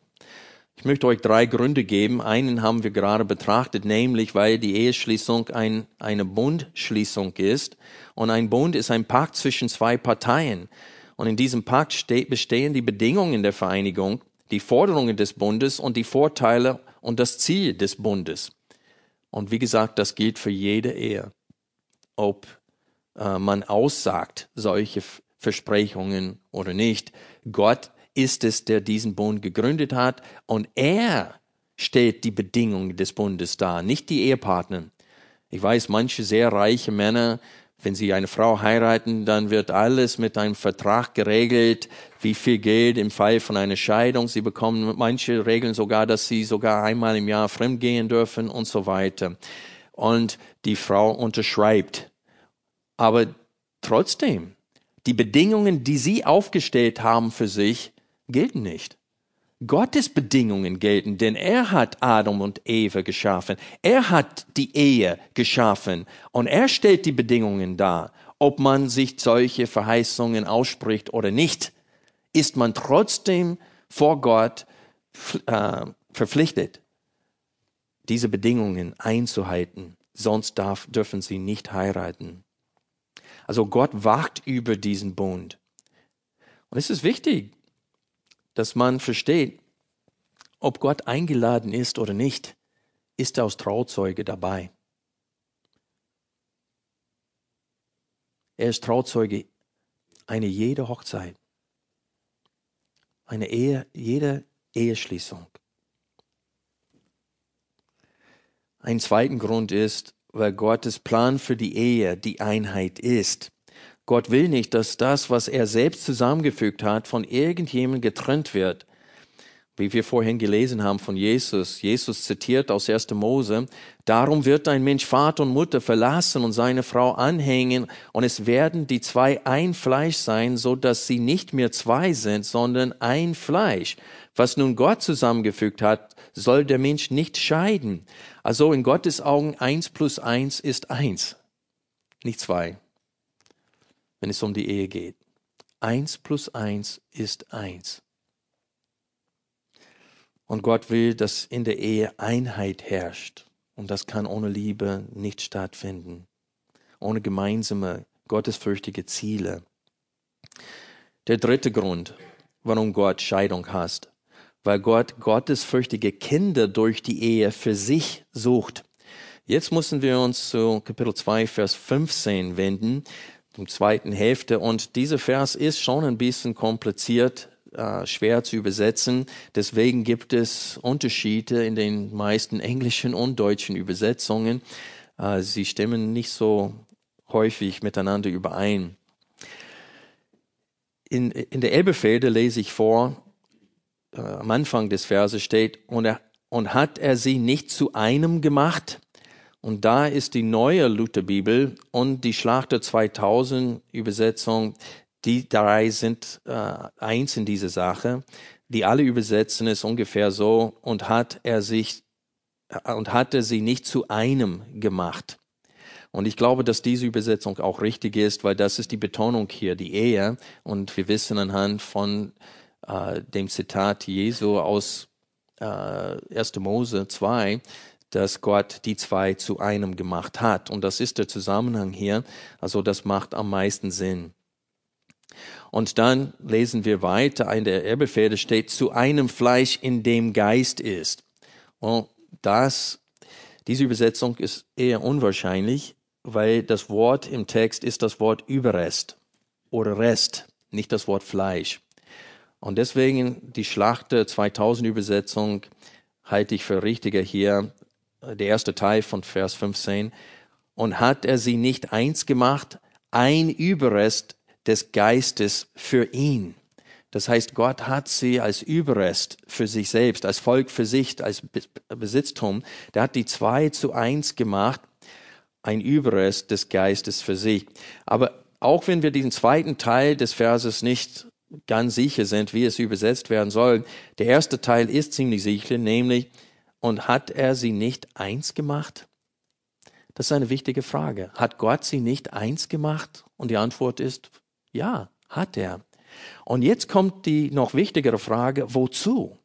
Ich möchte euch drei Gründe geben. Einen haben wir gerade betrachtet, nämlich weil die Eheschließung ein, eine Bundschließung ist. Und ein Bund ist ein Pakt zwischen zwei Parteien. Und in diesem Pakt bestehen die Bedingungen der Vereinigung, die Forderungen des Bundes und die Vorteile und das Ziel des Bundes. Und wie gesagt, das gilt für jede Ehe ob äh, man aussagt solche Versprechungen oder nicht. Gott ist es, der diesen Bund gegründet hat und er stellt die Bedingungen des Bundes dar, nicht die Ehepartner. Ich weiß, manche sehr reiche Männer, wenn sie eine Frau heiraten, dann wird alles mit einem Vertrag geregelt, wie viel Geld im Fall von einer Scheidung. Sie bekommen manche Regeln sogar, dass sie sogar einmal im Jahr fremdgehen dürfen und so weiter und die Frau unterschreibt. Aber trotzdem, die Bedingungen, die sie aufgestellt haben für sich, gelten nicht. Gottes Bedingungen gelten, denn er hat Adam und Eva geschaffen. Er hat die Ehe geschaffen und er stellt die Bedingungen dar. Ob man sich solche Verheißungen ausspricht oder nicht, ist man trotzdem vor Gott äh, verpflichtet, diese Bedingungen einzuhalten. Sonst darf, dürfen sie nicht heiraten. Also Gott wacht über diesen Bund. Und es ist wichtig, dass man versteht, ob Gott eingeladen ist oder nicht, ist er als Trauzeuge dabei. Er ist Trauzeuge eine jede Hochzeit, eine Ehe, jede Eheschließung. Ein zweiten Grund ist, weil Gottes Plan für die Ehe die Einheit ist. Gott will nicht, dass das, was er selbst zusammengefügt hat, von irgendjemandem getrennt wird. Wie wir vorhin gelesen haben von Jesus. Jesus zitiert aus 1. Mose, darum wird ein Mensch Vater und Mutter verlassen und seine Frau anhängen und es werden die zwei ein Fleisch sein, so dass sie nicht mehr zwei sind, sondern ein Fleisch. Was nun Gott zusammengefügt hat, soll der Mensch nicht scheiden. Also in Gottes Augen eins plus eins ist eins, nicht zwei wenn es um die Ehe geht. Eins plus eins ist eins. Und Gott will, dass in der Ehe Einheit herrscht. Und das kann ohne Liebe nicht stattfinden. Ohne gemeinsame, gottesfürchtige Ziele. Der dritte Grund, warum Gott Scheidung hasst, weil Gott gottesfürchtige Kinder durch die Ehe für sich sucht. Jetzt müssen wir uns zu Kapitel 2, Vers 15 wenden zum zweiten Hälfte. Und dieser Vers ist schon ein bisschen kompliziert, äh, schwer zu übersetzen. Deswegen gibt es Unterschiede in den meisten englischen und deutschen Übersetzungen. Äh, sie stimmen nicht so häufig miteinander überein. In, in der Elbefelde lese ich vor, äh, am Anfang des Verses steht, und, er, und hat er sie nicht zu einem gemacht? Und da ist die neue Lutherbibel und die Schlachter 2000 Übersetzung, die drei sind äh, eins in dieser Sache. Die alle übersetzen es ungefähr so und hat er sich und hatte sie nicht zu einem gemacht. Und ich glaube, dass diese Übersetzung auch richtig ist, weil das ist die Betonung hier, die Ehe. Und wir wissen anhand von äh, dem Zitat Jesu aus äh, 1. Mose 2, dass Gott die zwei zu einem gemacht hat. Und das ist der Zusammenhang hier. Also das macht am meisten Sinn. Und dann lesen wir weiter, in der Erbefehle steht, zu einem Fleisch, in dem Geist ist. Und das, diese Übersetzung ist eher unwahrscheinlich, weil das Wort im Text ist das Wort Überrest oder Rest, nicht das Wort Fleisch. Und deswegen die Schlachter 2000 Übersetzung halte ich für richtiger hier, der erste Teil von Vers 15. Und hat er sie nicht eins gemacht, ein Überrest des Geistes für ihn. Das heißt, Gott hat sie als Überrest für sich selbst, als Volk für sich, als Besitztum. Der hat die zwei zu eins gemacht, ein Überrest des Geistes für sich. Aber auch wenn wir diesen zweiten Teil des Verses nicht ganz sicher sind, wie es übersetzt werden soll, der erste Teil ist ziemlich sicher, nämlich und hat er sie nicht eins gemacht? Das ist eine wichtige Frage. Hat Gott sie nicht eins gemacht? Und die Antwort ist, ja, hat er. Und jetzt kommt die noch wichtigere Frage, wozu?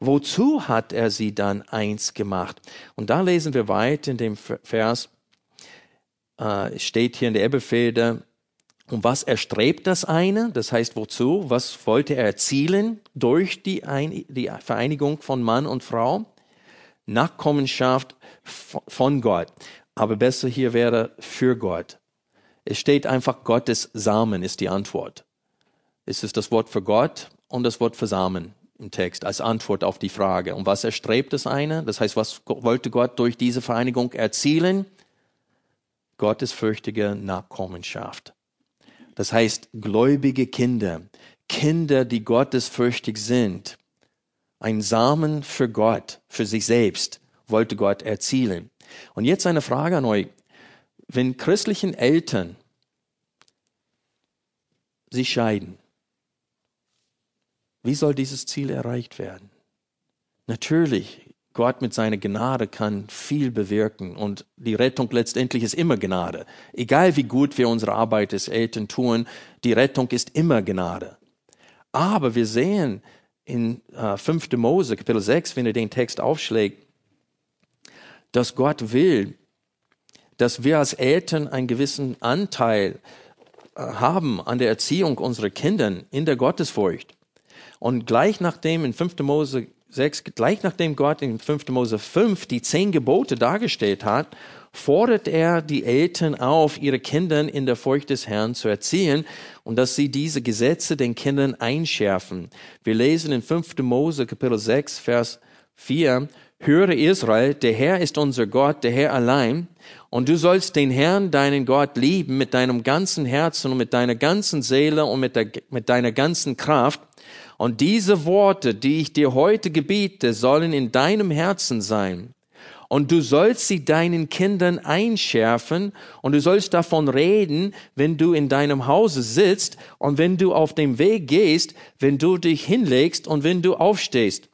Wozu hat er sie dann eins gemacht? Und da lesen wir weit in dem Vers, äh, steht hier in der Ebbefelde, und was erstrebt das eine? Das heißt, wozu? Was wollte er erzielen durch die, Ein die Vereinigung von Mann und Frau? Nachkommenschaft von Gott. Aber besser hier wäre für Gott. Es steht einfach Gottes Samen ist die Antwort. Es ist das Wort für Gott und das Wort für Samen im Text als Antwort auf die Frage. Und was erstrebt das eine? Das heißt, was wollte Gott durch diese Vereinigung erzielen? Gottesfürchtige Nachkommenschaft. Das heißt, gläubige Kinder, Kinder, die gottesfürchtig sind, ein Samen für Gott, für sich selbst, wollte Gott erzielen. Und jetzt eine Frage an euch. Wenn christlichen Eltern sich scheiden, Wie soll dieses Ziel erreicht werden? Natürlich, Gott mit seiner Gnade kann viel bewirken und die Rettung letztendlich ist immer Gnade. Egal wie gut wir unsere Arbeit als Eltern tun, die Rettung ist immer Gnade. Aber wir sehen in äh, 5. Mose, Kapitel 6, wenn ihr den Text aufschlägt, dass Gott will, dass wir als Eltern einen gewissen Anteil äh, haben an der Erziehung unserer Kinder in der Gottesfurcht. Und gleich nachdem in 5. Mose 6, gleich nachdem Gott in 5. Mose 5 die zehn Gebote dargestellt hat, fordert er die Eltern auf, ihre Kinder in der Furcht des Herrn zu erziehen und dass sie diese Gesetze den Kindern einschärfen. Wir lesen in 5. Mose Kapitel 6, Vers 4, Höre Israel, der Herr ist unser Gott, der Herr allein, und du sollst den Herrn, deinen Gott, lieben mit deinem ganzen Herzen und mit deiner ganzen Seele und mit, der, mit deiner ganzen Kraft. Und diese Worte, die ich dir heute gebiete, sollen in deinem Herzen sein. Und du sollst sie deinen Kindern einschärfen und du sollst davon reden, wenn du in deinem Hause sitzt und wenn du auf dem Weg gehst, wenn du dich hinlegst und wenn du aufstehst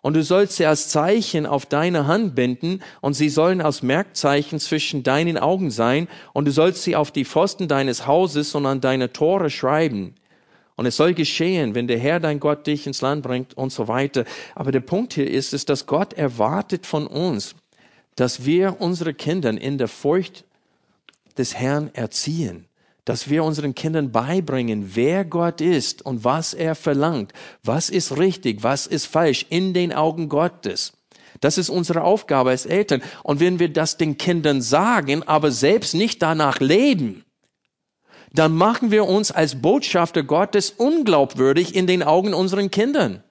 und du sollst sie als Zeichen auf deine Hand binden, und sie sollen als Merkzeichen zwischen deinen Augen sein, und du sollst sie auf die Pfosten deines Hauses und an deine Tore schreiben. Und es soll geschehen, wenn der Herr dein Gott dich ins Land bringt und so weiter. Aber der Punkt hier ist, ist, dass Gott erwartet von uns, dass wir unsere Kinder in der Furcht des Herrn erziehen dass wir unseren Kindern beibringen, wer Gott ist und was er verlangt, was ist richtig, was ist falsch in den Augen Gottes. Das ist unsere Aufgabe als Eltern. Und wenn wir das den Kindern sagen, aber selbst nicht danach leben, dann machen wir uns als Botschafter Gottes unglaubwürdig in den Augen unseren Kindern.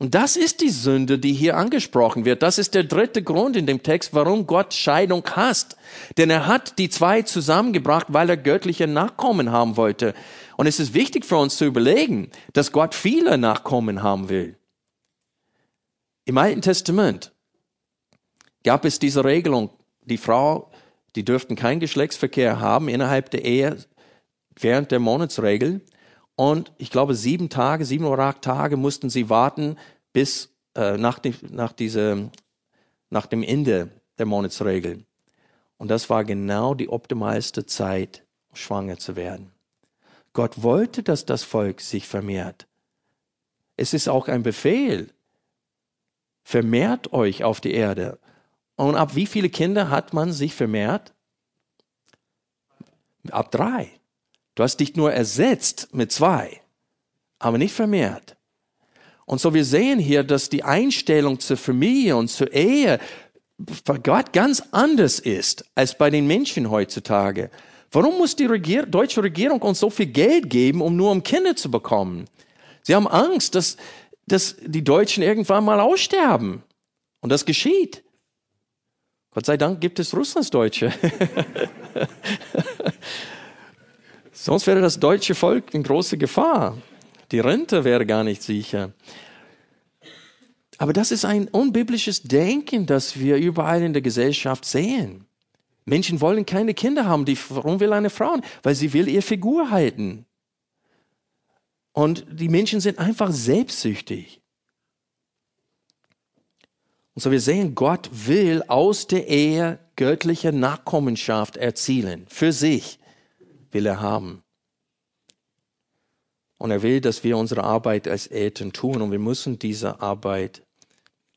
Und das ist die Sünde, die hier angesprochen wird. Das ist der dritte Grund in dem Text, warum Gott Scheidung hasst. Denn er hat die zwei zusammengebracht, weil er göttliche Nachkommen haben wollte. Und es ist wichtig für uns zu überlegen, dass Gott viele Nachkommen haben will. Im Alten Testament gab es diese Regelung, die Frau, die dürften keinen Geschlechtsverkehr haben innerhalb der Ehe während der Monatsregel. Und ich glaube, sieben Tage, sieben oder acht Tage mussten sie warten bis äh, nach, dem, nach, diese, nach dem Ende der Monatsregel. Und das war genau die optimalste Zeit, schwanger zu werden. Gott wollte, dass das Volk sich vermehrt. Es ist auch ein Befehl. Vermehrt euch auf die Erde. Und ab wie viele Kinder hat man sich vermehrt? Ab drei. Du hast dich nur ersetzt mit zwei, aber nicht vermehrt. Und so wir sehen hier, dass die Einstellung zur Familie und zur Ehe bei Gott ganz anders ist als bei den Menschen heutzutage. Warum muss die Regier deutsche Regierung uns so viel Geld geben, um nur um Kinder zu bekommen? Sie haben Angst, dass, dass die Deutschen irgendwann mal aussterben. Und das geschieht. Gott sei Dank gibt es Russlandsdeutsche. Sonst wäre das deutsche Volk in große Gefahr. Die Rente wäre gar nicht sicher. Aber das ist ein unbiblisches Denken, das wir überall in der Gesellschaft sehen. Menschen wollen keine Kinder haben. Die, warum will eine Frau? Weil sie will ihr Figur halten. Und die Menschen sind einfach selbstsüchtig. Und so wir sehen, Gott will aus der Ehe göttliche Nachkommenschaft erzielen. Für sich will er haben. Und er will, dass wir unsere Arbeit als Eltern tun und wir müssen diese Arbeit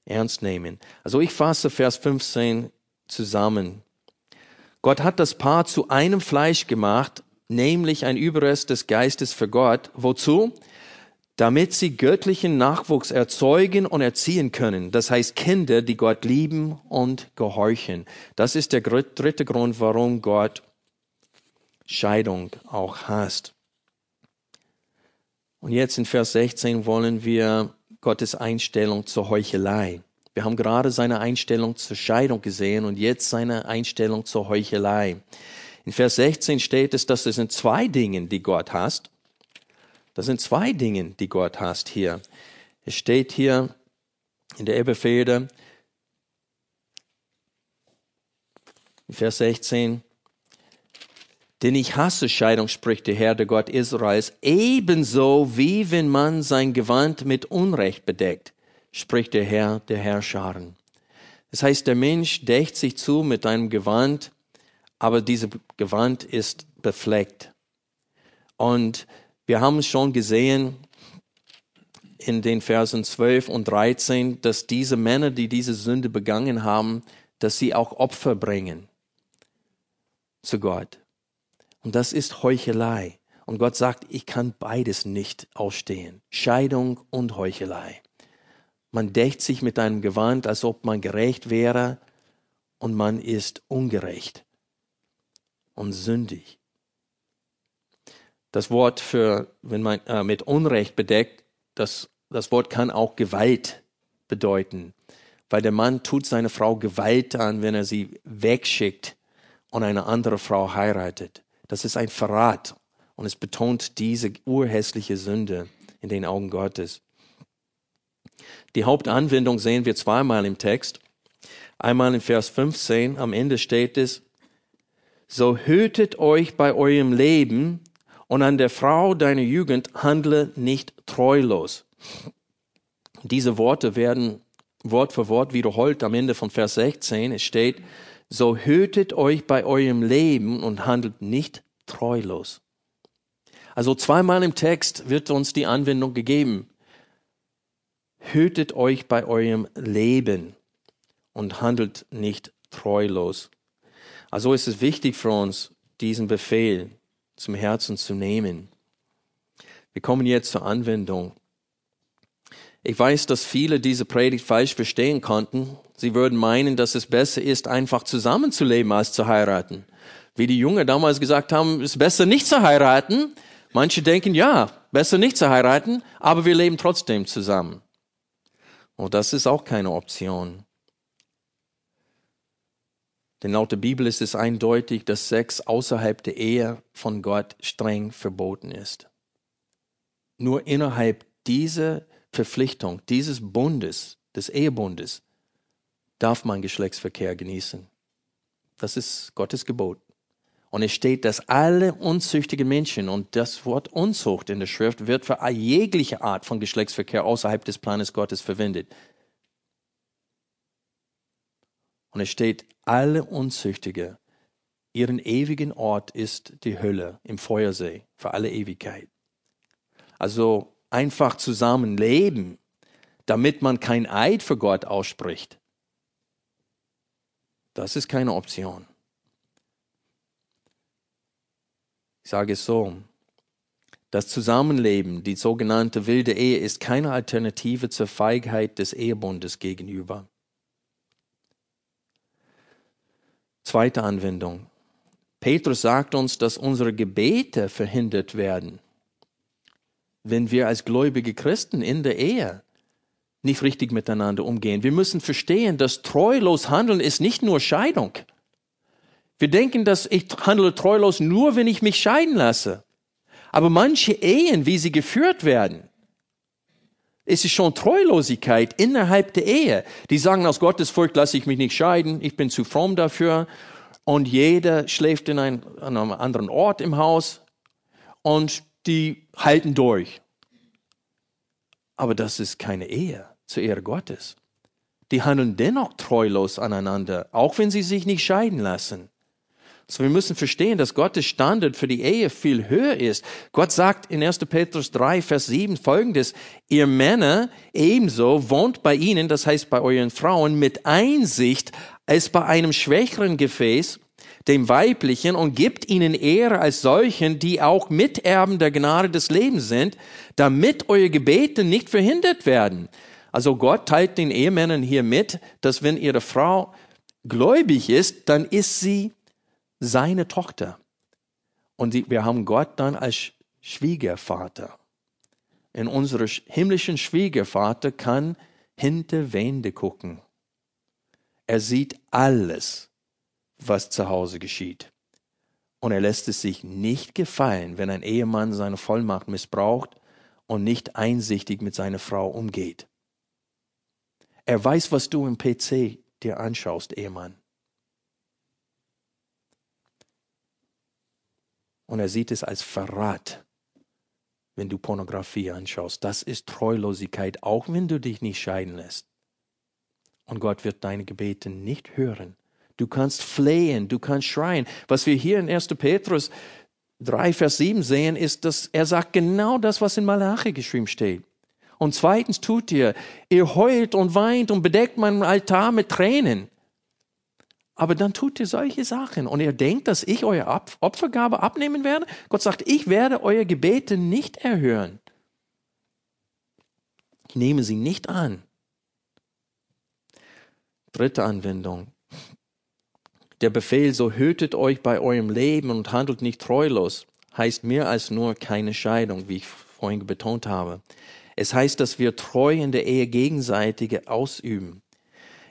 ernst nehmen. Also ich fasse Vers 15 zusammen. Gott hat das Paar zu einem Fleisch gemacht, nämlich ein Überrest des Geistes für Gott. Wozu? Damit sie göttlichen Nachwuchs erzeugen und erziehen können. Das heißt Kinder, die Gott lieben und gehorchen. Das ist der dritte Grund, warum Gott Scheidung auch hasst. Und jetzt in Vers 16 wollen wir Gottes Einstellung zur Heuchelei. Wir haben gerade seine Einstellung zur Scheidung gesehen und jetzt seine Einstellung zur Heuchelei. In Vers 16 steht es, dass es sind zwei Dinge, die Gott hasst. Das sind zwei Dinge, die Gott hasst hier. Es steht hier in der Eberfeder, in Vers 16, Denn ich hasse Scheidung, spricht der Herr, der Gott Israels, ebenso wie wenn man sein Gewand mit Unrecht bedeckt, spricht der Herr, der Herrscharen. Das heißt, der Mensch dächt sich zu mit einem Gewand, aber dieses Gewand ist befleckt. Und wir haben schon gesehen in den Versen 12 und 13, dass diese Männer, die diese Sünde begangen haben, dass sie auch Opfer bringen zu Gott. Und das ist Heuchelei. Und Gott sagt, ich kann beides nicht ausstehen. Scheidung und Heuchelei. Man dächt sich mit einem Gewand, als ob man gerecht wäre, und man ist ungerecht und sündig. Das Wort für, wenn man äh, mit Unrecht bedeckt, das, das Wort kann auch Gewalt bedeuten, weil der Mann tut seine Frau Gewalt an, wenn er sie wegschickt und eine andere Frau heiratet. Das ist ein Verrat und es betont diese urhässliche Sünde in den Augen Gottes. Die Hauptanwendung sehen wir zweimal im Text. Einmal in Vers 15, am Ende steht es, so hütet euch bei eurem Leben und an der Frau deiner Jugend handle nicht treulos. Diese Worte werden Wort für Wort wiederholt am Ende von Vers 16. Es steht, so hütet euch bei eurem Leben und handelt nicht treulos. Also zweimal im Text wird uns die Anwendung gegeben. Hütet euch bei eurem Leben und handelt nicht treulos. Also ist es wichtig für uns, diesen Befehl zum Herzen zu nehmen. Wir kommen jetzt zur Anwendung. Ich weiß, dass viele diese Predigt falsch verstehen konnten Sie würden meinen, dass es besser ist, einfach zusammenzuleben, als zu heiraten. Wie die Jungen damals gesagt haben, es ist besser nicht zu heiraten. Manche denken, ja, besser nicht zu heiraten, aber wir leben trotzdem zusammen. Und das ist auch keine Option. Denn laut der Bibel ist es eindeutig, dass Sex außerhalb der Ehe von Gott streng verboten ist. Nur innerhalb dieser Verpflichtung, dieses Bundes, des Ehebundes, darf man Geschlechtsverkehr genießen. Das ist Gottes Gebot. Und es steht, dass alle unzüchtigen Menschen, und das Wort Unzucht in der Schrift wird für jegliche Art von Geschlechtsverkehr außerhalb des Planes Gottes verwendet. Und es steht, alle Unzüchtige, ihren ewigen Ort ist die Hölle im Feuersee für alle Ewigkeit. Also einfach zusammen leben, damit man kein Eid für Gott ausspricht, das ist keine Option. Ich sage es so. Das Zusammenleben, die sogenannte wilde Ehe, ist keine Alternative zur Feigheit des Ehebundes gegenüber. Zweite Anwendung. Petrus sagt uns, dass unsere Gebete verhindert werden, wenn wir als gläubige Christen in der Ehe nicht richtig miteinander umgehen. Wir müssen verstehen, dass treulos handeln ist nicht nur Scheidung. Wir denken, dass ich handle treulos nur, wenn ich mich scheiden lasse. Aber manche Ehen, wie sie geführt werden, ist es schon Treulosigkeit innerhalb der Ehe. Die sagen, aus Gottesfurcht lasse ich mich nicht scheiden, ich bin zu fromm dafür. Und jeder schläft in ein, an einem anderen Ort im Haus und die halten durch. Aber das ist keine Ehe zur Ehre Gottes. Die handeln dennoch treulos aneinander, auch wenn sie sich nicht scheiden lassen. So, wir müssen verstehen, dass Gottes Standard für die Ehe viel höher ist. Gott sagt in 1. Petrus 3, Vers 7 folgendes, ihr Männer ebenso wohnt bei ihnen, das heißt bei euren Frauen, mit Einsicht als bei einem schwächeren Gefäß, dem weiblichen, und gibt ihnen Ehre als solchen, die auch Miterben der Gnade des Lebens sind, damit eure Gebete nicht verhindert werden. Also Gott teilt den Ehemännern hier mit, dass wenn ihre Frau gläubig ist, dann ist sie seine Tochter. Und wir haben Gott dann als Schwiegervater. In unserem himmlischen Schwiegervater kann hinter Wände gucken. Er sieht alles, was zu Hause geschieht. Und er lässt es sich nicht gefallen, wenn ein Ehemann seine Vollmacht missbraucht und nicht einsichtig mit seiner Frau umgeht. Er weiß, was du im PC dir anschaust, Ehemann. Und er sieht es als Verrat, wenn du Pornografie anschaust. Das ist Treulosigkeit, auch wenn du dich nicht scheiden lässt. Und Gott wird deine Gebete nicht hören. Du kannst flehen, du kannst schreien. Was wir hier in 1. Petrus 3, Vers 7 sehen, ist, dass er sagt genau das, was in Malachi geschrieben steht. Und zweitens tut ihr, ihr heult und weint und bedeckt meinen Altar mit Tränen. Aber dann tut ihr solche Sachen und ihr denkt, dass ich eure Opfergabe abnehmen werde? Gott sagt, ich werde eure Gebete nicht erhören. Ich nehme sie nicht an. Dritte Anwendung. Der Befehl, so hütet euch bei eurem Leben und handelt nicht treulos, heißt mehr als nur keine Scheidung, wie ich vorhin betont habe. Es heißt, dass wir treu in der Ehe gegenseitige ausüben.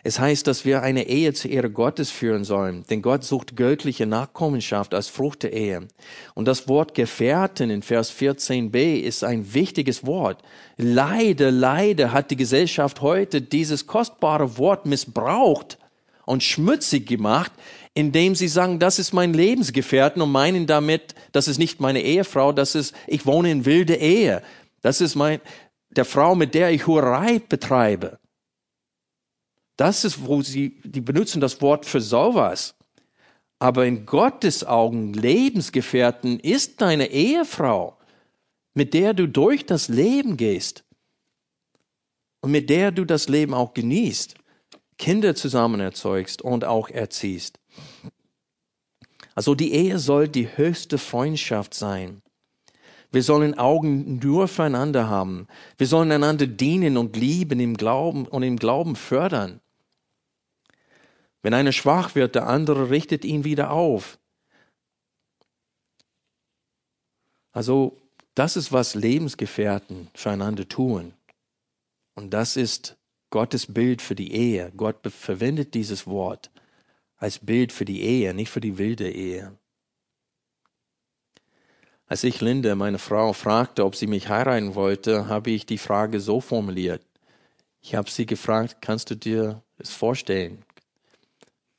Es heißt, dass wir eine Ehe zur Ehre Gottes führen sollen, denn Gott sucht göttliche Nachkommenschaft als Frucht der Ehe. Und das Wort Gefährten in Vers 14b ist ein wichtiges Wort. Leider, leider hat die Gesellschaft heute dieses kostbare Wort missbraucht und schmutzig gemacht, indem sie sagen, das ist mein Lebensgefährten und meinen damit, das ist nicht meine Ehefrau, das ist, ich wohne in wilde Ehe. Das ist mein, der Frau, mit der ich Hurerei betreibe. Das ist, wo sie, die benutzen das Wort für sowas. Aber in Gottes Augen Lebensgefährten ist deine Ehefrau, mit der du durch das Leben gehst und mit der du das Leben auch genießt, Kinder zusammen erzeugst und auch erziehst. Also die Ehe soll die höchste Freundschaft sein. Wir sollen Augen nur füreinander haben. Wir sollen einander dienen und lieben im Glauben und im Glauben fördern. Wenn einer schwach wird, der andere richtet ihn wieder auf. Also, das ist, was Lebensgefährten füreinander tun. Und das ist Gottes Bild für die Ehe. Gott verwendet dieses Wort als Bild für die Ehe, nicht für die wilde Ehe. Als ich Linde, meine Frau, fragte, ob sie mich heiraten wollte, habe ich die Frage so formuliert. Ich habe sie gefragt, kannst du dir es vorstellen,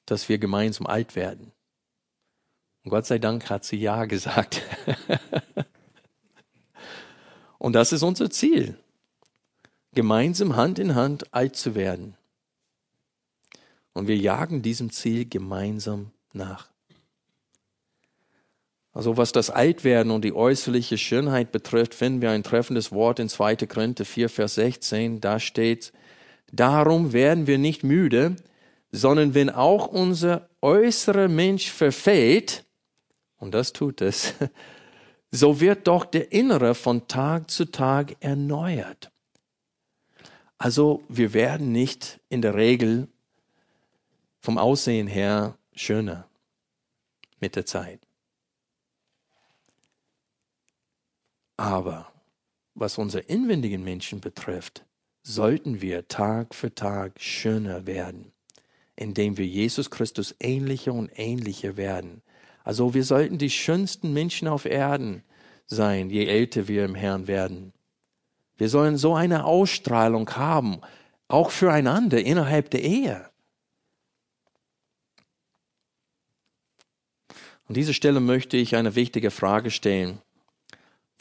dass wir gemeinsam alt werden. Und Gott sei Dank hat sie Ja gesagt. Und das ist unser Ziel, gemeinsam Hand in Hand alt zu werden. Und wir jagen diesem Ziel gemeinsam nach. Also was das Altwerden und die äußerliche Schönheit betrifft, finden wir ein treffendes Wort in 2. Korinther 4, Vers 16. Da steht, darum werden wir nicht müde, sondern wenn auch unser äußerer Mensch verfällt, und das tut es, so wird doch der Innere von Tag zu Tag erneuert. Also wir werden nicht in der Regel vom Aussehen her schöner mit der Zeit. Aber was unsere inwendigen Menschen betrifft, sollten wir Tag für Tag schöner werden indem wir Jesus Christus ähnlicher und ähnlicher werden. Also wir sollten die schönsten Menschen auf Erden sein, je älter wir im Herrn werden. Wir sollen so eine Ausstrahlung haben, auch füreinander innerhalb der Ehe. An dieser Stelle möchte ich eine wichtige Frage stellen.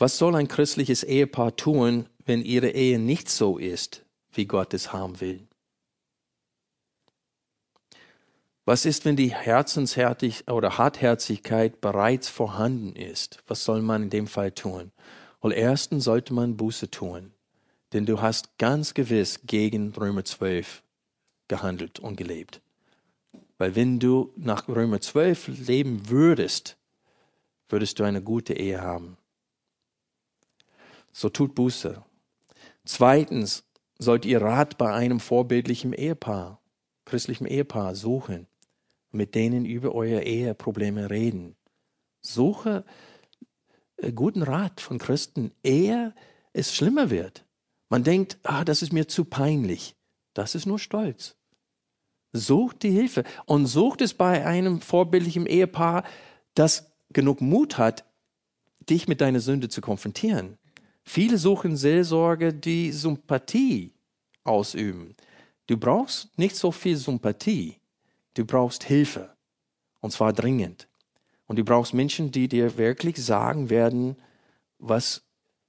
Was soll ein christliches Ehepaar tun, wenn ihre Ehe nicht so ist, wie Gott es haben will? Was ist, wenn die Herzenshärtig oder Hartherzigkeit bereits vorhanden ist? Was soll man in dem Fall tun? Wohl erstens sollte man Buße tun, denn du hast ganz gewiss gegen Römer 12 gehandelt und gelebt. Weil wenn du nach Römer 12 leben würdest, würdest du eine gute Ehe haben. So tut Buße. Zweitens sollt ihr Rat bei einem vorbildlichen Ehepaar, christlichem Ehepaar suchen mit denen über eure Eheprobleme reden. Suche äh, guten Rat von Christen, ehe es schlimmer wird. Man denkt, ah, das ist mir zu peinlich. Das ist nur Stolz. Sucht die Hilfe und sucht es bei einem vorbildlichen Ehepaar, das genug Mut hat, dich mit deiner Sünde zu konfrontieren. Viele suchen Seelsorge, die Sympathie ausüben. Du brauchst nicht so viel Sympathie. Du brauchst Hilfe. Und zwar dringend. Und du brauchst Menschen, die dir wirklich sagen werden, was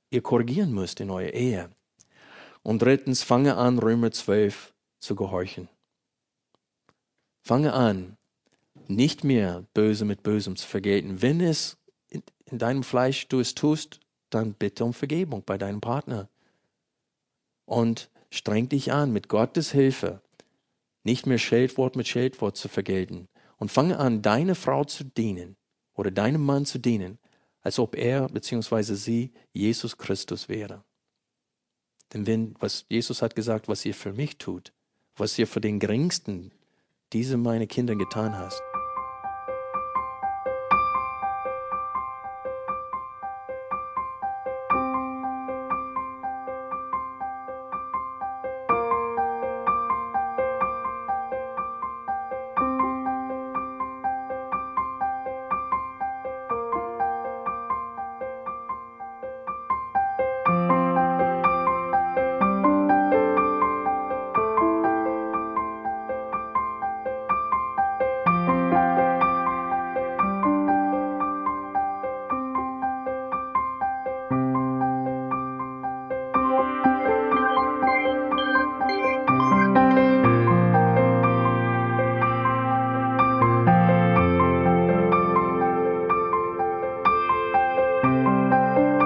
ihr korrigieren müsst in eurer Ehe. Und drittens, fange an, Römer 12 zu gehorchen. Fange an, nicht mehr Böse mit Bösem zu vergelten. Wenn es in, in deinem Fleisch du es tust, dann bitte um Vergebung bei deinem Partner. Und streng dich an, mit Gottes Hilfe nicht mehr Scheldwort mit Scheldwort zu vergelten. Und fange an, deine Frau zu dienen oder deinem Mann zu dienen, als ob er bzw. sie Jesus Christus wäre. Denn wenn, was Jesus hat gesagt, was ihr für mich tut, was ihr für den Geringsten, diese meine Kinder getan hast,